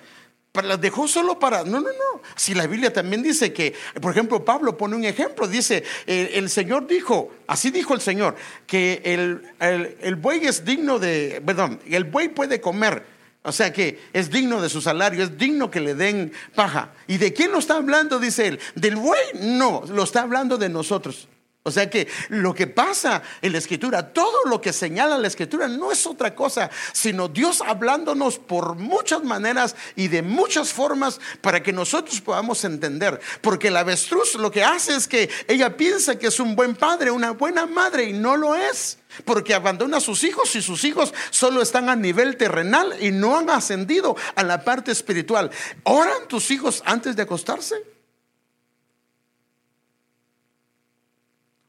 las dejó solo para... No, no, no. Si la Biblia también dice que, por ejemplo, Pablo pone un ejemplo, dice, el, Señor dijo, así dijo el Señor, que el, el, el buey es digno de, perdón, el buey puede comer o sea que es digno de su salario, es digno que le den paja. ¿Y de quién lo está hablando? Dice él. ¿Del buey? No, lo está hablando de nosotros. O sea que lo que pasa en la escritura, todo lo que señala la escritura no es otra cosa, sino Dios hablándonos por muchas maneras y de muchas formas para que nosotros podamos entender. Porque la avestruz lo que hace es que ella piensa que es un buen padre, una buena madre y no lo es. Porque abandona a sus hijos y sus hijos solo están a nivel terrenal y no han ascendido a la parte espiritual. ¿Oran tus hijos antes de acostarse?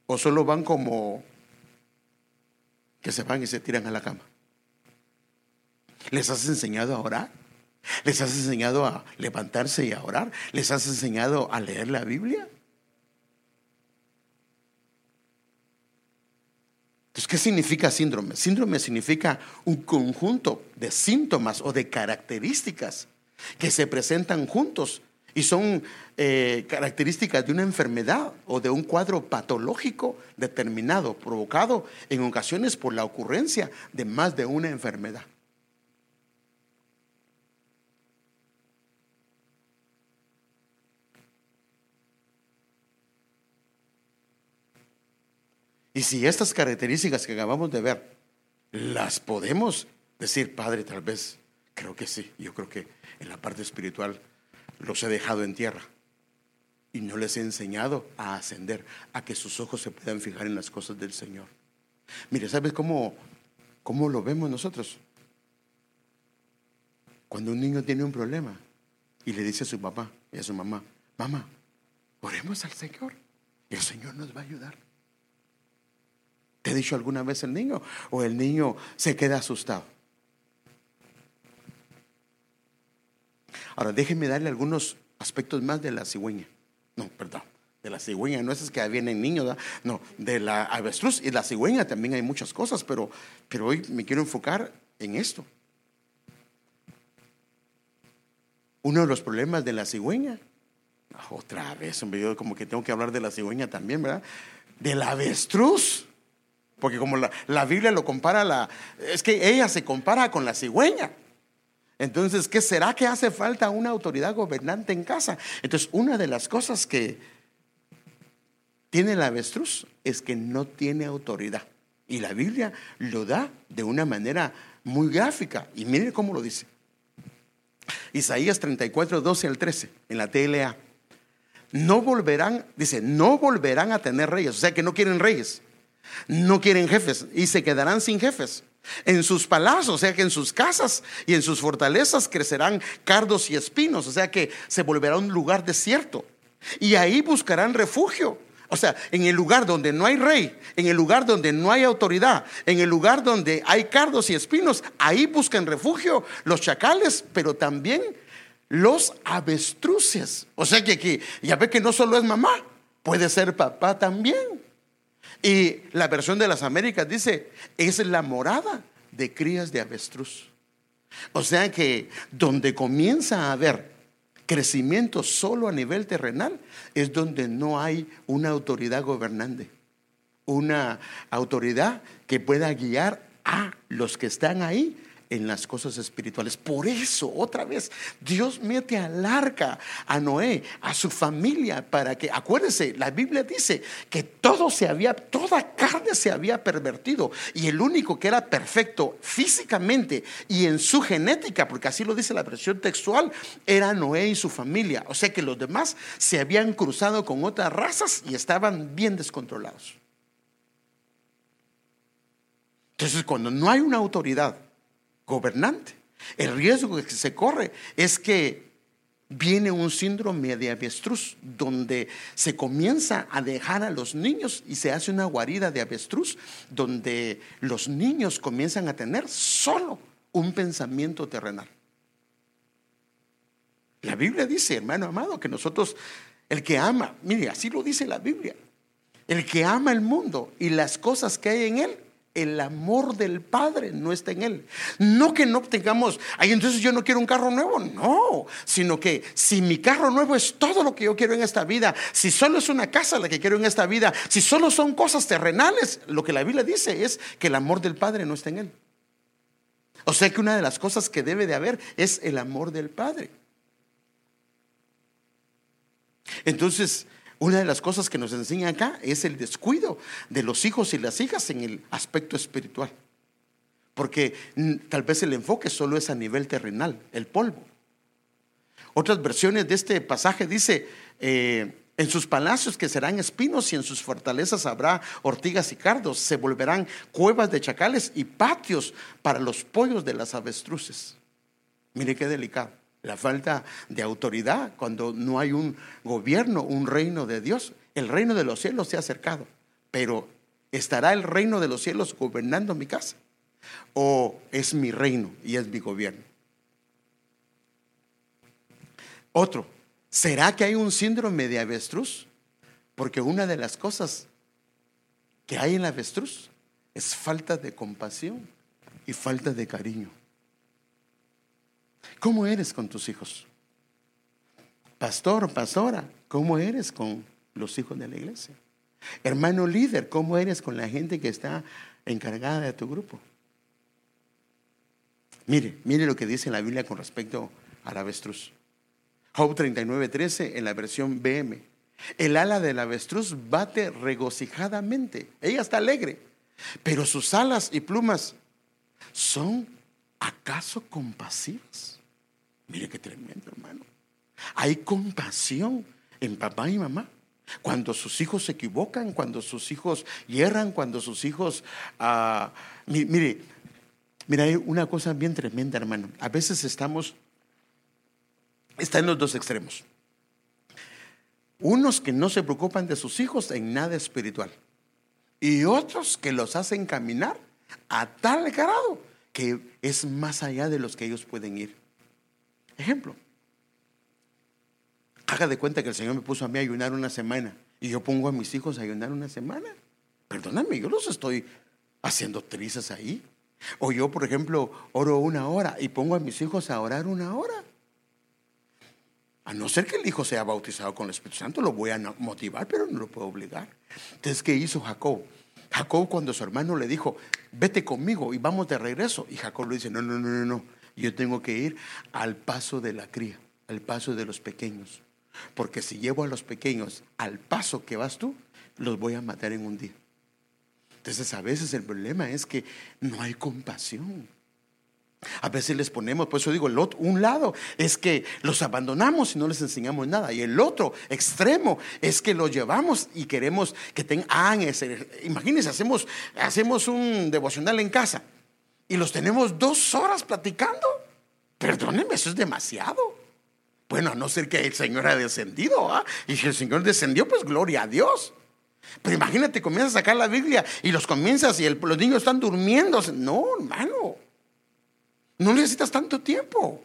¿O solo van como que se van y se tiran a la cama? ¿Les has enseñado a orar? ¿Les has enseñado a levantarse y a orar? ¿Les has enseñado a leer la Biblia? Entonces, ¿qué significa síndrome? Síndrome significa un conjunto de síntomas o de características que se presentan juntos y son eh, características de una enfermedad o de un cuadro patológico determinado, provocado en ocasiones por la ocurrencia de más de una enfermedad. Y si estas características que acabamos de ver las podemos decir, Padre, tal vez, creo que sí, yo creo que en la parte espiritual los he dejado en tierra y no les he enseñado a ascender, a que sus ojos se puedan fijar en las cosas del Señor. Mire, ¿sabes cómo, cómo lo vemos nosotros? Cuando un niño tiene un problema y le dice a su papá y a su mamá, mamá, oremos al Señor el Señor nos va a ayudar. ¿Te ha dicho alguna vez el niño? ¿O el niño se queda asustado? Ahora, déjenme darle algunos aspectos más de la cigüeña. No, perdón, de la cigüeña. No es que vienen niños, no, de la avestruz y la cigüeña también hay muchas cosas, pero, pero hoy me quiero enfocar en esto. Uno de los problemas de la cigüeña, otra vez, yo como que tengo que hablar de la cigüeña también, ¿verdad? De la avestruz. Porque como la, la Biblia lo compara, la, es que ella se compara con la cigüeña. Entonces, ¿qué será que hace falta una autoridad gobernante en casa? Entonces, una de las cosas que tiene el avestruz es que no tiene autoridad. Y la Biblia lo da de una manera muy gráfica. Y miren cómo lo dice. Isaías 34, 12 al 13, en la TLA. No volverán, dice, no volverán a tener reyes. O sea que no quieren reyes. No quieren jefes y se quedarán sin jefes. En sus palacios, o sea que en sus casas y en sus fortalezas crecerán cardos y espinos, o sea que se volverá un lugar desierto. Y ahí buscarán refugio. O sea, en el lugar donde no hay rey, en el lugar donde no hay autoridad, en el lugar donde hay cardos y espinos, ahí buscan refugio los chacales, pero también los avestruces. O sea que aquí, ya ve que no solo es mamá, puede ser papá también. Y la versión de las Américas dice, es la morada de crías de avestruz. O sea que donde comienza a haber crecimiento solo a nivel terrenal es donde no hay una autoridad gobernante, una autoridad que pueda guiar a los que están ahí en las cosas espirituales. Por eso, otra vez, Dios mete al arca a Noé, a su familia, para que, acuérdense, la Biblia dice que todo se había, toda carne se había pervertido y el único que era perfecto físicamente y en su genética, porque así lo dice la versión textual, era Noé y su familia. O sea que los demás se habían cruzado con otras razas y estaban bien descontrolados. Entonces, cuando no hay una autoridad gobernante. El riesgo que se corre es que viene un síndrome de avestruz, donde se comienza a dejar a los niños y se hace una guarida de avestruz, donde los niños comienzan a tener solo un pensamiento terrenal. La Biblia dice, hermano amado, que nosotros, el que ama, mire, así lo dice la Biblia, el que ama el mundo y las cosas que hay en él, el amor del Padre no está en Él. No que no tengamos, ay, entonces yo no quiero un carro nuevo, no, sino que si mi carro nuevo es todo lo que yo quiero en esta vida, si solo es una casa la que quiero en esta vida, si solo son cosas terrenales, lo que la Biblia dice es que el amor del Padre no está en Él. O sea que una de las cosas que debe de haber es el amor del Padre. Entonces, una de las cosas que nos enseña acá es el descuido de los hijos y las hijas en el aspecto espiritual. Porque tal vez el enfoque solo es a nivel terrenal, el polvo. Otras versiones de este pasaje dice, eh, en sus palacios que serán espinos y en sus fortalezas habrá ortigas y cardos, se volverán cuevas de chacales y patios para los pollos de las avestruces. Mire qué delicado la falta de autoridad, cuando no hay un gobierno, un reino de Dios. El reino de los cielos se ha acercado, pero ¿estará el reino de los cielos gobernando mi casa? ¿O es mi reino y es mi gobierno? Otro, ¿será que hay un síndrome de avestruz? Porque una de las cosas que hay en la avestruz es falta de compasión y falta de cariño. ¿Cómo eres con tus hijos? Pastor, pastora, ¿cómo eres con los hijos de la iglesia? Hermano líder, ¿cómo eres con la gente que está encargada de tu grupo? Mire, mire lo que dice la Biblia con respecto al avestruz. Job 39, 13 en la versión BM. El ala del avestruz bate regocijadamente. Ella está alegre, pero sus alas y plumas son acaso compasivas. Mire qué tremendo, hermano. Hay compasión en papá y mamá. Cuando sus hijos se equivocan, cuando sus hijos hierran, cuando sus hijos... Uh, mire, mire, hay una cosa bien tremenda, hermano. A veces estamos... Está en los dos extremos. Unos que no se preocupan de sus hijos en nada espiritual. Y otros que los hacen caminar a tal grado que es más allá de los que ellos pueden ir. Ejemplo, Haga de cuenta que el Señor me puso a mí a ayunar una semana y yo pongo a mis hijos a ayunar una semana. Perdóname, yo los estoy haciendo trizas ahí. O yo, por ejemplo, oro una hora y pongo a mis hijos a orar una hora. A no ser que el hijo sea bautizado con el Espíritu Santo, lo voy a motivar, pero no lo puedo obligar. Entonces, ¿qué hizo Jacob? Jacob cuando su hermano le dijo, vete conmigo y vamos de regreso. Y Jacob le dice, no, no, no, no, no. Yo tengo que ir al paso de la cría, al paso de los pequeños. Porque si llevo a los pequeños al paso que vas tú, los voy a matar en un día. Entonces a veces el problema es que no hay compasión. A veces les ponemos, por eso digo, el otro, un lado es que los abandonamos y no les enseñamos nada. Y el otro extremo es que los llevamos y queremos que tengan, ah, imagínense, hacemos, hacemos un devocional en casa y los tenemos dos horas platicando. Perdónenme, eso es demasiado. Bueno, a no ser que el Señor ha descendido, ¿ah? Y si el Señor descendió, pues gloria a Dios. Pero imagínate, comienzas a sacar la Biblia y los comienzas y los niños están durmiendo. No, hermano. No necesitas tanto tiempo.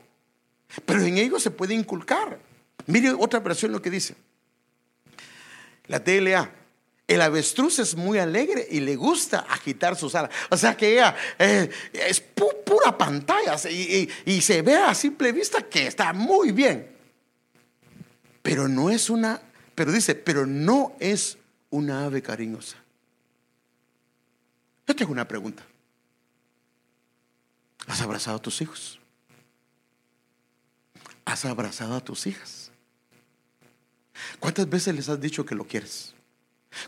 Pero en ellos se puede inculcar. Mire otra versión lo que dice. La TLA. El avestruz es muy alegre y le gusta agitar sus alas. O sea que ella eh, es pura pantalla y, se ve a simple vista que está muy bien. Pero no es una, pero dice, pero no es una ave cariñosa. Yo tengo una pregunta. ¿Has abrazado a tus hijos? ¿Has abrazado a tus hijas? ¿Cuántas veces les has dicho que lo quieres?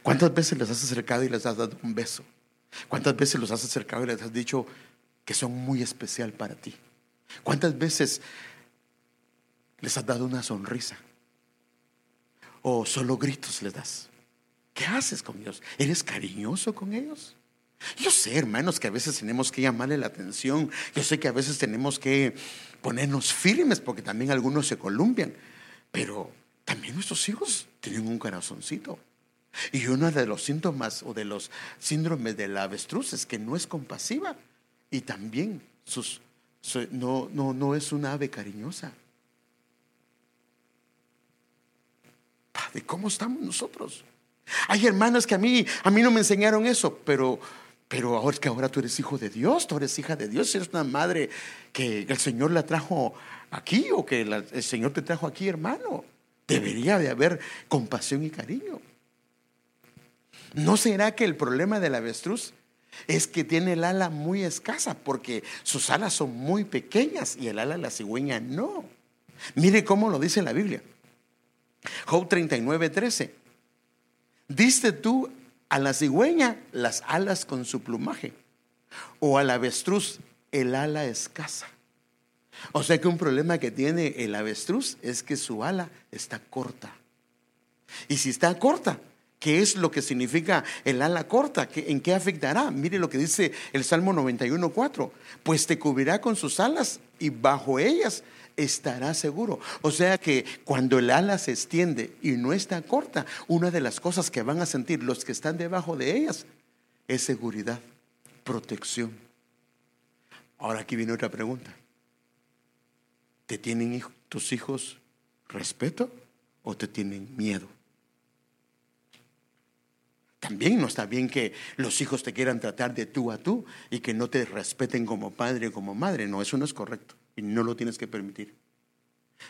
¿Cuántas veces les has acercado y les has dado un beso? ¿Cuántas veces los has acercado y les has dicho que son muy especial para ti? ¿Cuántas veces les has dado una sonrisa? ¿O solo gritos les das? ¿Qué haces con ellos? ¿Eres cariñoso con ellos? Yo sé, hermanos, que a veces tenemos que llamarle la atención. Yo sé que a veces tenemos que ponernos firmes porque también algunos se columpian. Pero también nuestros hijos tienen un corazoncito. Y uno de los síntomas o de los síndromes de la avestruz es que no es compasiva y también sus, no, no, no es una ave cariñosa. Padre, ¿cómo estamos nosotros? Hay hermanas que a mí, a mí no me enseñaron eso, pero, pero ahora que ahora tú eres hijo de Dios, tú eres hija de Dios, eres una madre que el Señor la trajo aquí o que el Señor te trajo aquí, hermano. Debería de haber compasión y cariño. ¿No será que el problema del avestruz es que tiene el ala muy escasa porque sus alas son muy pequeñas y el ala de la cigüeña no? Mire cómo lo dice la Biblia. Job 39, 13. Diste tú a la cigüeña las alas con su plumaje o al avestruz el ala escasa. O sea que un problema que tiene el avestruz es que su ala está corta. Y si está corta, ¿Qué es lo que significa el ala corta? ¿En qué afectará? Mire lo que dice el Salmo 91.4. Pues te cubrirá con sus alas y bajo ellas estará seguro. O sea que cuando el ala se extiende y no está corta, una de las cosas que van a sentir los que están debajo de ellas es seguridad, protección. Ahora aquí viene otra pregunta. ¿Te tienen tus hijos respeto o te tienen miedo? También no está bien que los hijos te quieran tratar de tú a tú y que no te respeten como padre o como madre. No, eso no es correcto y no lo tienes que permitir.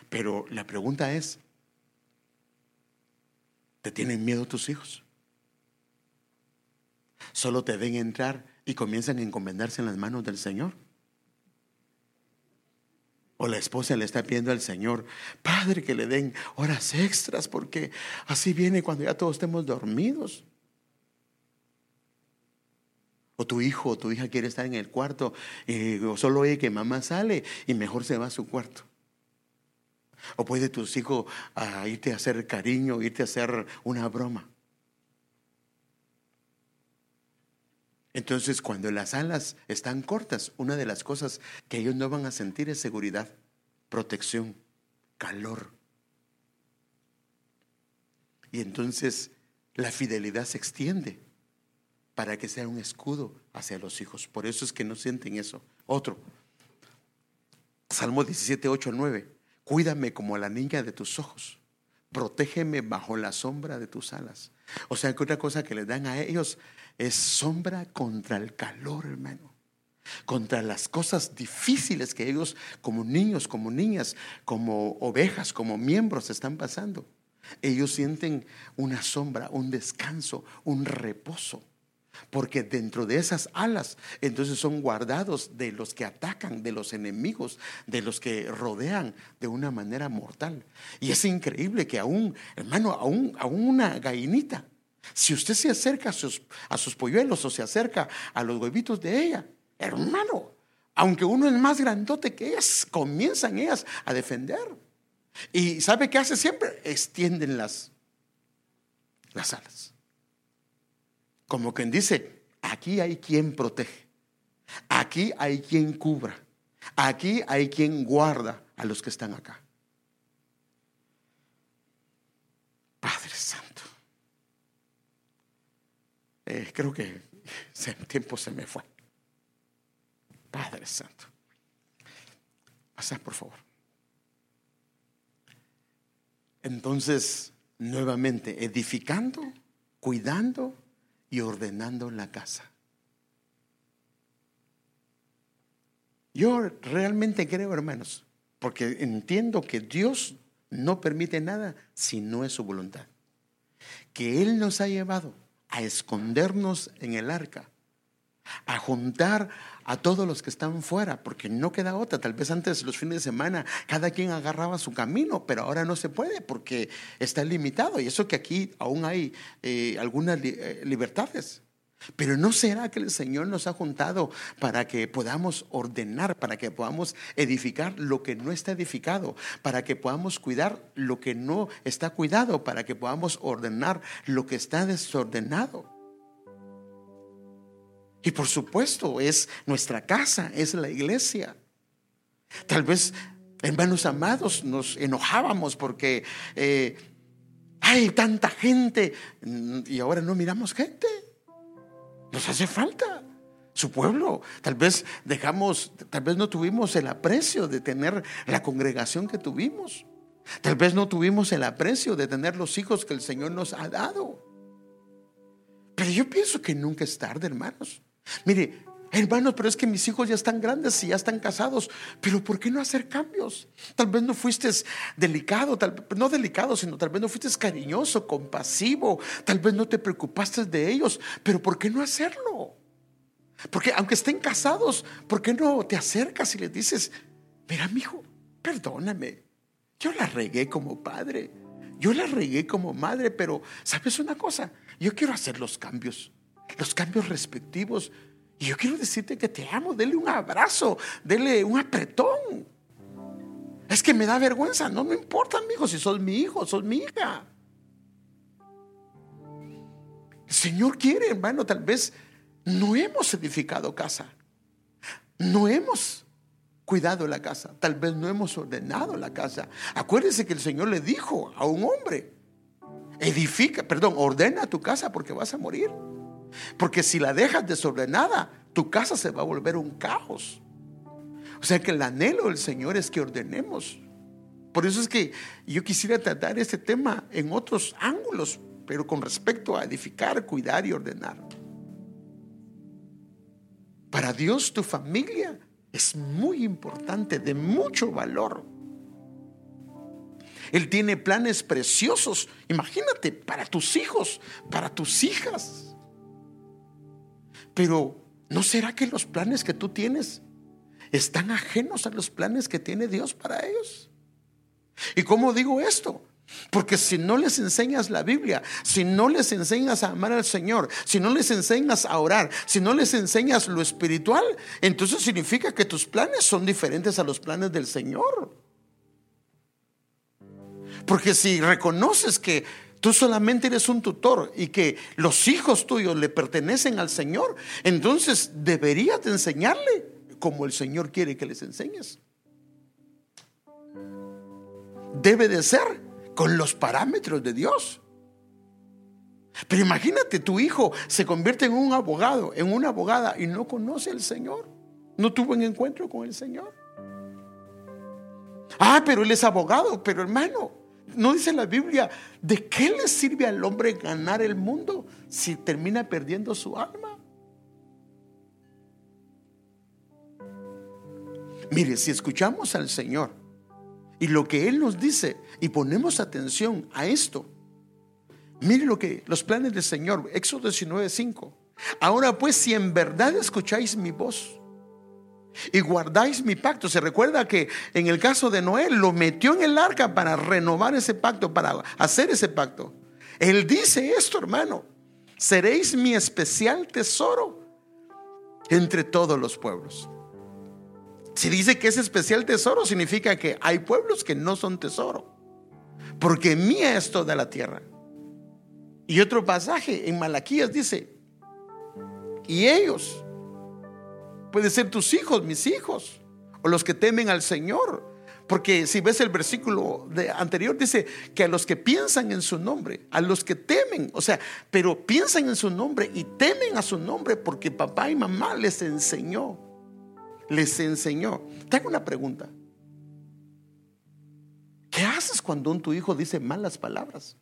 Pero la pregunta es, ¿Te tienen miedo tus hijos? Solo te ven entrar y comienzan a encomendarse en las manos del Señor. O la esposa le está pidiendo al Señor, Padre, que le den horas extras porque así viene cuando ya todos estemos dormidos. O tu hijo o tu hija quiere estar en el cuarto y solo oye que mamá sale y mejor se va a su cuarto. O puede tus hijos a irte a hacer cariño, irte a hacer una broma. Entonces, cuando las alas están cortas, una de las cosas que ellos no van a sentir es seguridad, protección, calor. Y entonces la fidelidad se extiende para que sea un escudo hacia los hijos. Por eso es que no sienten eso. Otro. Salmo 17, 8 9. Cuídame como la niña de tus ojos. Protégeme bajo la sombra de tus alas. O sea que otra cosa que les dan a ellos es sombra contra el calor, hermano. Contra las cosas difíciles que ellos como niños, como niñas, como ovejas, como miembros están pasando. Ellos sienten una sombra, un descanso, un reposo. Porque dentro de esas alas, entonces son guardados de los que atacan, de los enemigos, de los que rodean de una manera mortal. Y es increíble que aún, hermano, aún, aún una gallinita, si usted se acerca a sus, a sus polluelos o se acerca a los huevitos de ella, hermano, aunque uno es más grandote que ellas, comienzan ellas a defender. Y ¿sabe qué hace siempre? Extienden las, las alas. Como quien dice, aquí hay quien protege, aquí hay quien cubra, aquí hay quien guarda a los que están acá. Padre Santo. Eh, creo que el tiempo se me fue. Padre Santo. Pasa, por favor. Entonces, nuevamente, edificando, cuidando y ordenando la casa. Yo realmente creo, hermanos, porque entiendo que Dios no permite nada si no es su voluntad. Que Él nos ha llevado a escondernos en el arca a juntar a todos los que están fuera, porque no queda otra. Tal vez antes los fines de semana cada quien agarraba su camino, pero ahora no se puede porque está limitado. Y eso que aquí aún hay eh, algunas eh, libertades. Pero no será que el Señor nos ha juntado para que podamos ordenar, para que podamos edificar lo que no está edificado, para que podamos cuidar lo que no está cuidado, para que podamos ordenar lo que está desordenado. Y por supuesto, es nuestra casa, es la iglesia. Tal vez, hermanos amados, nos enojábamos porque eh, hay tanta gente y ahora no miramos gente. Nos hace falta su pueblo. Tal vez dejamos, tal vez no tuvimos el aprecio de tener la congregación que tuvimos. Tal vez no tuvimos el aprecio de tener los hijos que el Señor nos ha dado. Pero yo pienso que nunca es tarde, hermanos. Mire, hermanos, pero es que mis hijos ya están grandes y ya están casados, pero ¿por qué no hacer cambios? Tal vez no fuiste delicado, tal, no delicado, sino tal vez no fuiste cariñoso, compasivo, tal vez no te preocupaste de ellos, pero ¿por qué no hacerlo? Porque aunque estén casados, ¿por qué no te acercas y les dices, mira, mi hijo, perdóname, yo la regué como padre, yo la regué como madre, pero ¿sabes una cosa? Yo quiero hacer los cambios los cambios respectivos. Y yo quiero decirte que te amo, dele un abrazo, dele un apretón. Es que me da vergüenza, no me importa, hijo, si sos mi hijo, sos mi hija. El Señor quiere, hermano, tal vez no hemos edificado casa, no hemos cuidado la casa, tal vez no hemos ordenado la casa. Acuérdese que el Señor le dijo a un hombre, edifica, perdón, ordena tu casa porque vas a morir. Porque si la dejas desordenada, tu casa se va a volver un caos. O sea que el anhelo del Señor es que ordenemos. Por eso es que yo quisiera tratar este tema en otros ángulos, pero con respecto a edificar, cuidar y ordenar. Para Dios tu familia es muy importante, de mucho valor. Él tiene planes preciosos. Imagínate, para tus hijos, para tus hijas. Pero ¿no será que los planes que tú tienes están ajenos a los planes que tiene Dios para ellos? ¿Y cómo digo esto? Porque si no les enseñas la Biblia, si no les enseñas a amar al Señor, si no les enseñas a orar, si no les enseñas lo espiritual, entonces significa que tus planes son diferentes a los planes del Señor. Porque si reconoces que tú solamente eres un tutor y que los hijos tuyos le pertenecen al Señor, entonces deberías de enseñarle como el Señor quiere que les enseñes. Debe de ser con los parámetros de Dios. Pero imagínate, tu hijo se convierte en un abogado, en una abogada y no conoce al Señor. No tuvo un encuentro con el Señor. Ah, pero él es abogado, pero hermano, no dice la Biblia, ¿de qué le sirve al hombre ganar el mundo si termina perdiendo su alma? Mire, si escuchamos al Señor y lo que Él nos dice y ponemos atención a esto, mire lo que los planes del Señor, Éxodo 19:5. Ahora pues, si en verdad escucháis mi voz, y guardáis mi pacto. Se recuerda que en el caso de Noé lo metió en el arca para renovar ese pacto, para hacer ese pacto. Él dice esto, hermano, seréis mi especial tesoro entre todos los pueblos. Si dice que es especial tesoro, significa que hay pueblos que no son tesoro, porque mía es toda la tierra. Y otro pasaje en Malaquías dice, y ellos Puede ser tus hijos, mis hijos, o los que temen al Señor. Porque si ves el versículo anterior, dice que a los que piensan en su nombre, a los que temen, o sea, pero piensan en su nombre y temen a su nombre porque papá y mamá les enseñó, les enseñó. Te hago una pregunta. ¿Qué haces cuando tu hijo dice malas palabras?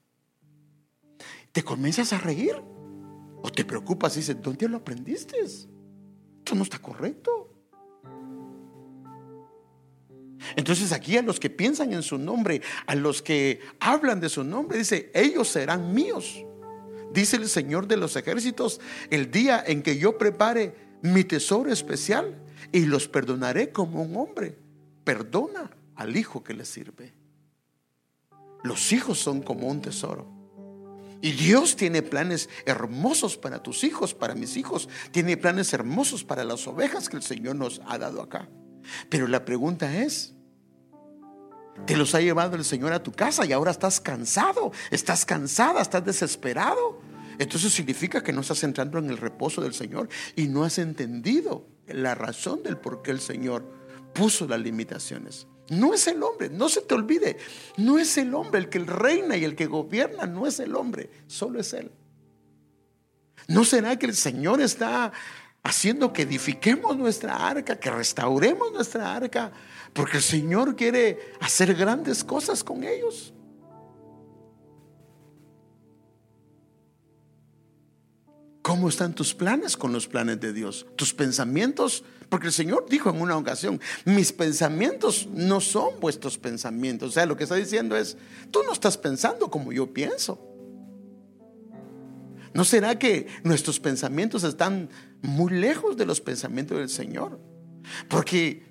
¿Te comienzas a reír? ¿O te preocupas y dices, ¿dónde lo aprendiste? Esto no está correcto. Entonces aquí a los que piensan en su nombre, a los que hablan de su nombre, dice, ellos serán míos. Dice el Señor de los ejércitos, el día en que yo prepare mi tesoro especial y los perdonaré como un hombre. Perdona al hijo que le sirve. Los hijos son como un tesoro. Y Dios tiene planes hermosos para tus hijos, para mis hijos. Tiene planes hermosos para las ovejas que el Señor nos ha dado acá. Pero la pregunta es, ¿te los ha llevado el Señor a tu casa y ahora estás cansado? ¿Estás cansada? ¿Estás desesperado? Entonces significa que no estás entrando en el reposo del Señor y no has entendido la razón del por qué el Señor puso las limitaciones. No es el hombre, no se te olvide, no es el hombre el que reina y el que gobierna, no es el hombre, solo es Él. ¿No será que el Señor está haciendo que edifiquemos nuestra arca, que restauremos nuestra arca? Porque el Señor quiere hacer grandes cosas con ellos. ¿Cómo están tus planes con los planes de Dios? ¿Tus pensamientos? Porque el Señor dijo en una ocasión, mis pensamientos no son vuestros pensamientos. O sea, lo que está diciendo es, tú no estás pensando como yo pienso. ¿No será que nuestros pensamientos están muy lejos de los pensamientos del Señor? Porque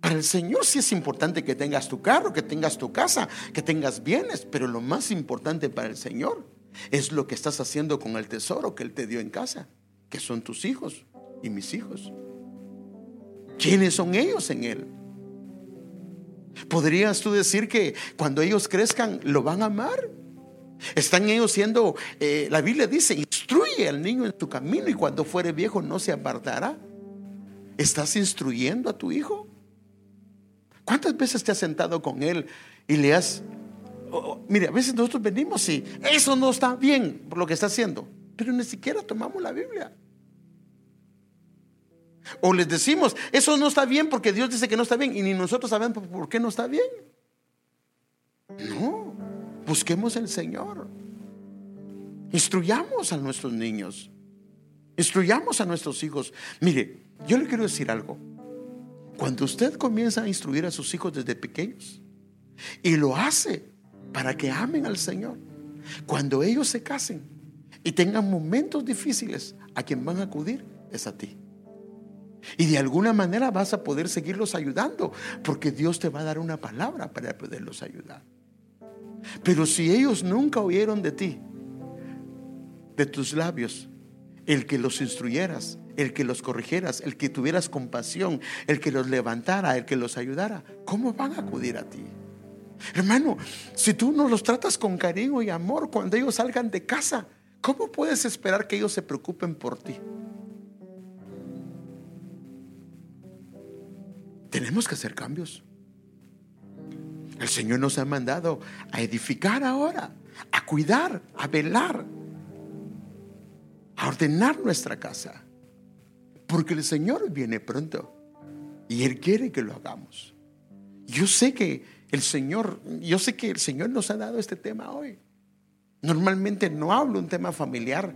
para el Señor sí es importante que tengas tu carro, que tengas tu casa, que tengas bienes, pero lo más importante para el Señor es lo que estás haciendo con el tesoro que Él te dio en casa, que son tus hijos y mis hijos. ¿Quiénes son ellos en Él? ¿Podrías tú decir que cuando ellos crezcan lo van a amar? Están ellos siendo, eh, la Biblia dice, instruye al niño en tu camino y cuando fuere viejo no se apartará. ¿Estás instruyendo a tu hijo? ¿Cuántas veces te has sentado con él y le has mire, a veces nosotros venimos y eso no está bien por lo que está haciendo, pero ni siquiera tomamos la Biblia. O les decimos, eso no está bien porque Dios dice que no está bien y ni nosotros sabemos por qué no está bien. No, busquemos el Señor. Instruyamos a nuestros niños. Instruyamos a nuestros hijos. Mire, yo le quiero decir algo. Cuando usted comienza a instruir a sus hijos desde pequeños y lo hace para que amen al Señor. Cuando ellos se casen y tengan momentos difíciles, a quien van a acudir es a ti. Y de alguna manera vas a poder seguirlos ayudando, porque Dios te va a dar una palabra para poderlos ayudar. Pero si ellos nunca oyeron de ti, de tus labios, el que los instruyeras, el que los corrigieras, el que tuvieras compasión, el que los levantara, el que los ayudara, ¿cómo van a acudir a ti? Hermano, si tú no los tratas con cariño y amor cuando ellos salgan de casa, ¿cómo puedes esperar que ellos se preocupen por ti? Tenemos que hacer cambios. El Señor nos ha mandado a edificar ahora, a cuidar, a velar, a ordenar nuestra casa. Porque el Señor viene pronto y Él quiere que lo hagamos. Yo sé que el Señor, yo sé que el Señor nos ha dado este tema hoy. Normalmente no hablo un tema familiar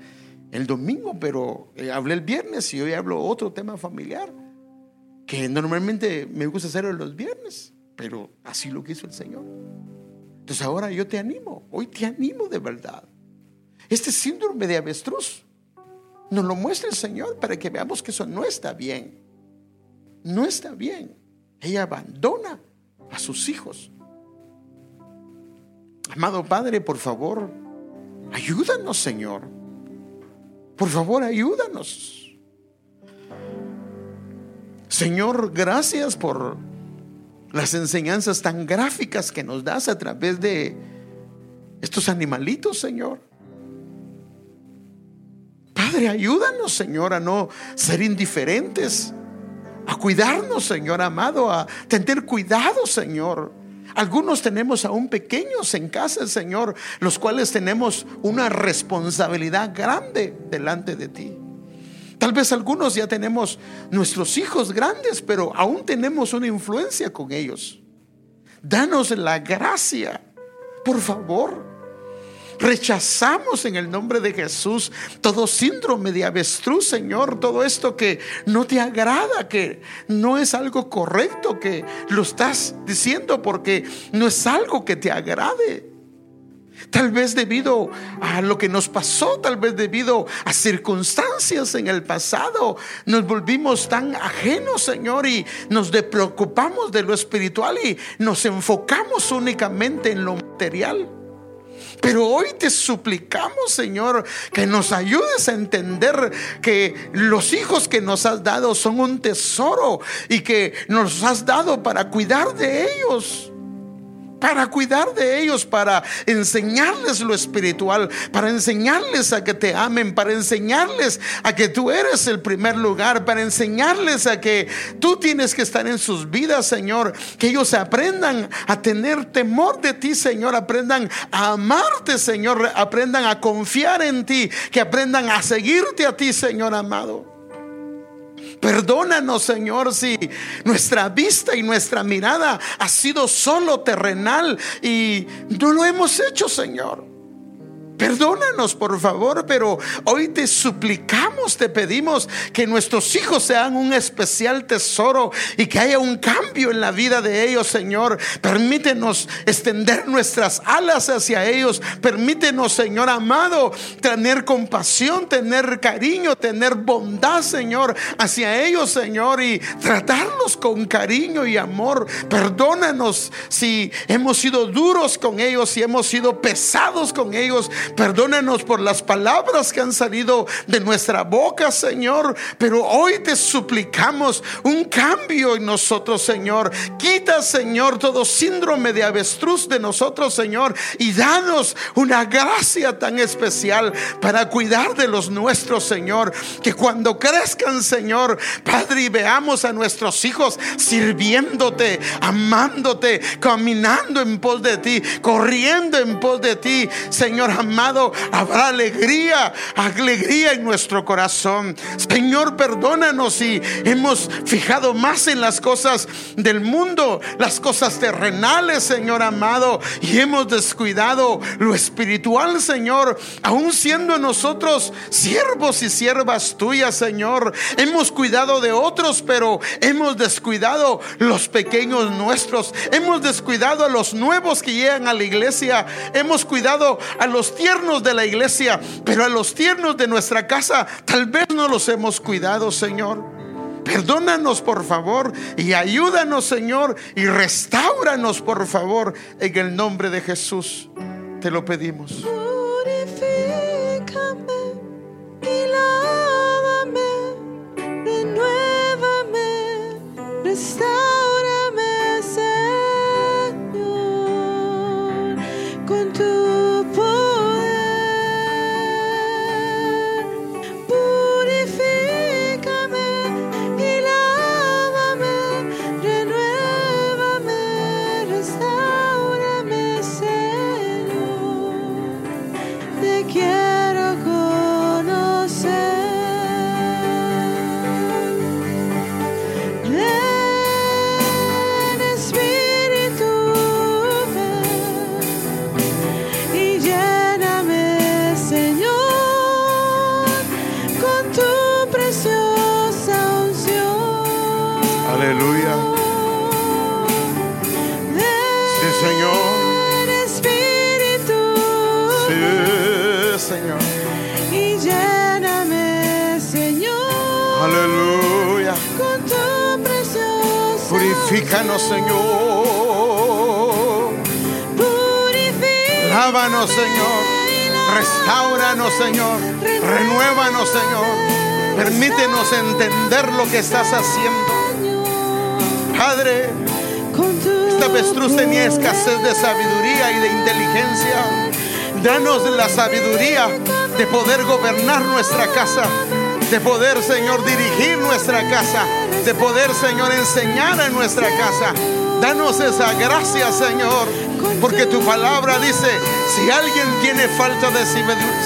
el domingo, pero eh, hablé el viernes y hoy hablo otro tema familiar que normalmente me gusta hacerlo los viernes, pero así lo quiso el Señor. Entonces ahora yo te animo, hoy te animo de verdad. Este síndrome de avestruz nos lo muestra el Señor para que veamos que eso no está bien. No está bien. Ella abandona a sus hijos. Amado Padre, por favor, ayúdanos, Señor. Por favor, ayúdanos. Señor, gracias por las enseñanzas tan gráficas que nos das a través de estos animalitos, Señor. Padre, ayúdanos, Señor, a no ser indiferentes, a cuidarnos, Señor amado, a tener cuidado, Señor. Algunos tenemos aún pequeños en casa, Señor, los cuales tenemos una responsabilidad grande delante de ti. Tal vez algunos ya tenemos nuestros hijos grandes, pero aún tenemos una influencia con ellos. Danos la gracia, por favor, Rechazamos en el nombre de Jesús todo síndrome de avestruz, Señor, todo esto que no te agrada, que no es algo correcto, que lo estás diciendo porque no es algo que te agrade. Tal vez debido a lo que nos pasó, tal vez debido a circunstancias en el pasado, nos volvimos tan ajenos, Señor, y nos preocupamos de lo espiritual y nos enfocamos únicamente en lo material. Pero hoy te suplicamos, Señor, que nos ayudes a entender que los hijos que nos has dado son un tesoro y que nos has dado para cuidar de ellos para cuidar de ellos, para enseñarles lo espiritual, para enseñarles a que te amen, para enseñarles a que tú eres el primer lugar, para enseñarles a que tú tienes que estar en sus vidas, Señor, que ellos aprendan a tener temor de ti, Señor, aprendan a amarte, Señor, aprendan a confiar en ti, que aprendan a seguirte a ti, Señor amado. Perdónanos, Señor, si nuestra vista y nuestra mirada ha sido solo terrenal y no lo hemos hecho, Señor. Perdónanos, por favor, pero hoy te suplicamos, te pedimos que nuestros hijos sean un especial tesoro y que haya un cambio en la vida de ellos, Señor. Permítenos extender nuestras alas hacia ellos. Permítenos, Señor amado, tener compasión, tener cariño, tener bondad, Señor, hacia ellos, Señor, y tratarlos con cariño y amor. Perdónanos si hemos sido duros con ellos, si hemos sido pesados con ellos. Perdónanos por las palabras que han salido de nuestra boca, Señor. Pero hoy te suplicamos un cambio en nosotros, Señor. Quita, Señor, todo síndrome de avestruz de nosotros, Señor. Y danos una gracia tan especial para cuidar de los nuestros, Señor. Que cuando crezcan, Señor, Padre, veamos a nuestros hijos sirviéndote, amándote, caminando en pos de ti, corriendo en pos de ti, Señor amado habrá alegría, alegría en nuestro corazón. Señor, perdónanos si hemos fijado más en las cosas del mundo, las cosas terrenales, Señor amado, y hemos descuidado lo espiritual, Señor, aún siendo nosotros siervos y siervas tuyas, Señor. Hemos cuidado de otros, pero hemos descuidado los pequeños nuestros. Hemos descuidado a los nuevos que llegan a la iglesia. Hemos cuidado a los tiernos de la iglesia, pero a los tiernos de nuestra casa tal vez no los hemos cuidado, Señor. Perdónanos por favor y ayúdanos Señor y restauranos por favor en el nombre de Jesús. Te lo pedimos. y lávame, renuévame, Purifícanos, Entender lo que estás haciendo. Padre, esta avestruz tenía escasez de sabiduría y de inteligencia. Danos la sabiduría de poder gobernar nuestra casa, de poder, Señor, dirigir nuestra casa de poder, Señor, enseñar en nuestra casa. Danos esa gracia, Señor, porque tu palabra dice, si alguien tiene falta de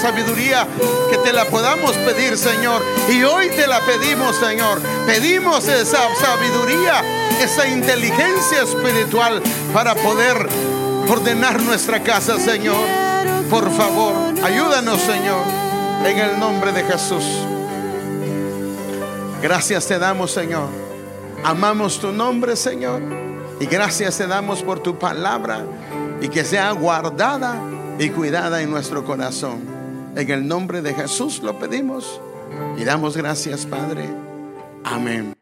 sabiduría, que te la podamos pedir, Señor. Y hoy te la pedimos, Señor. Pedimos esa sabiduría, esa inteligencia espiritual para poder ordenar nuestra casa, Señor. Por favor, ayúdanos, Señor, en el nombre de Jesús. Gracias te damos, Señor. Amamos tu nombre, Señor. Y gracias te damos por tu palabra y que sea guardada y cuidada en nuestro corazón. En el nombre de Jesús lo pedimos y damos gracias, Padre. Amén.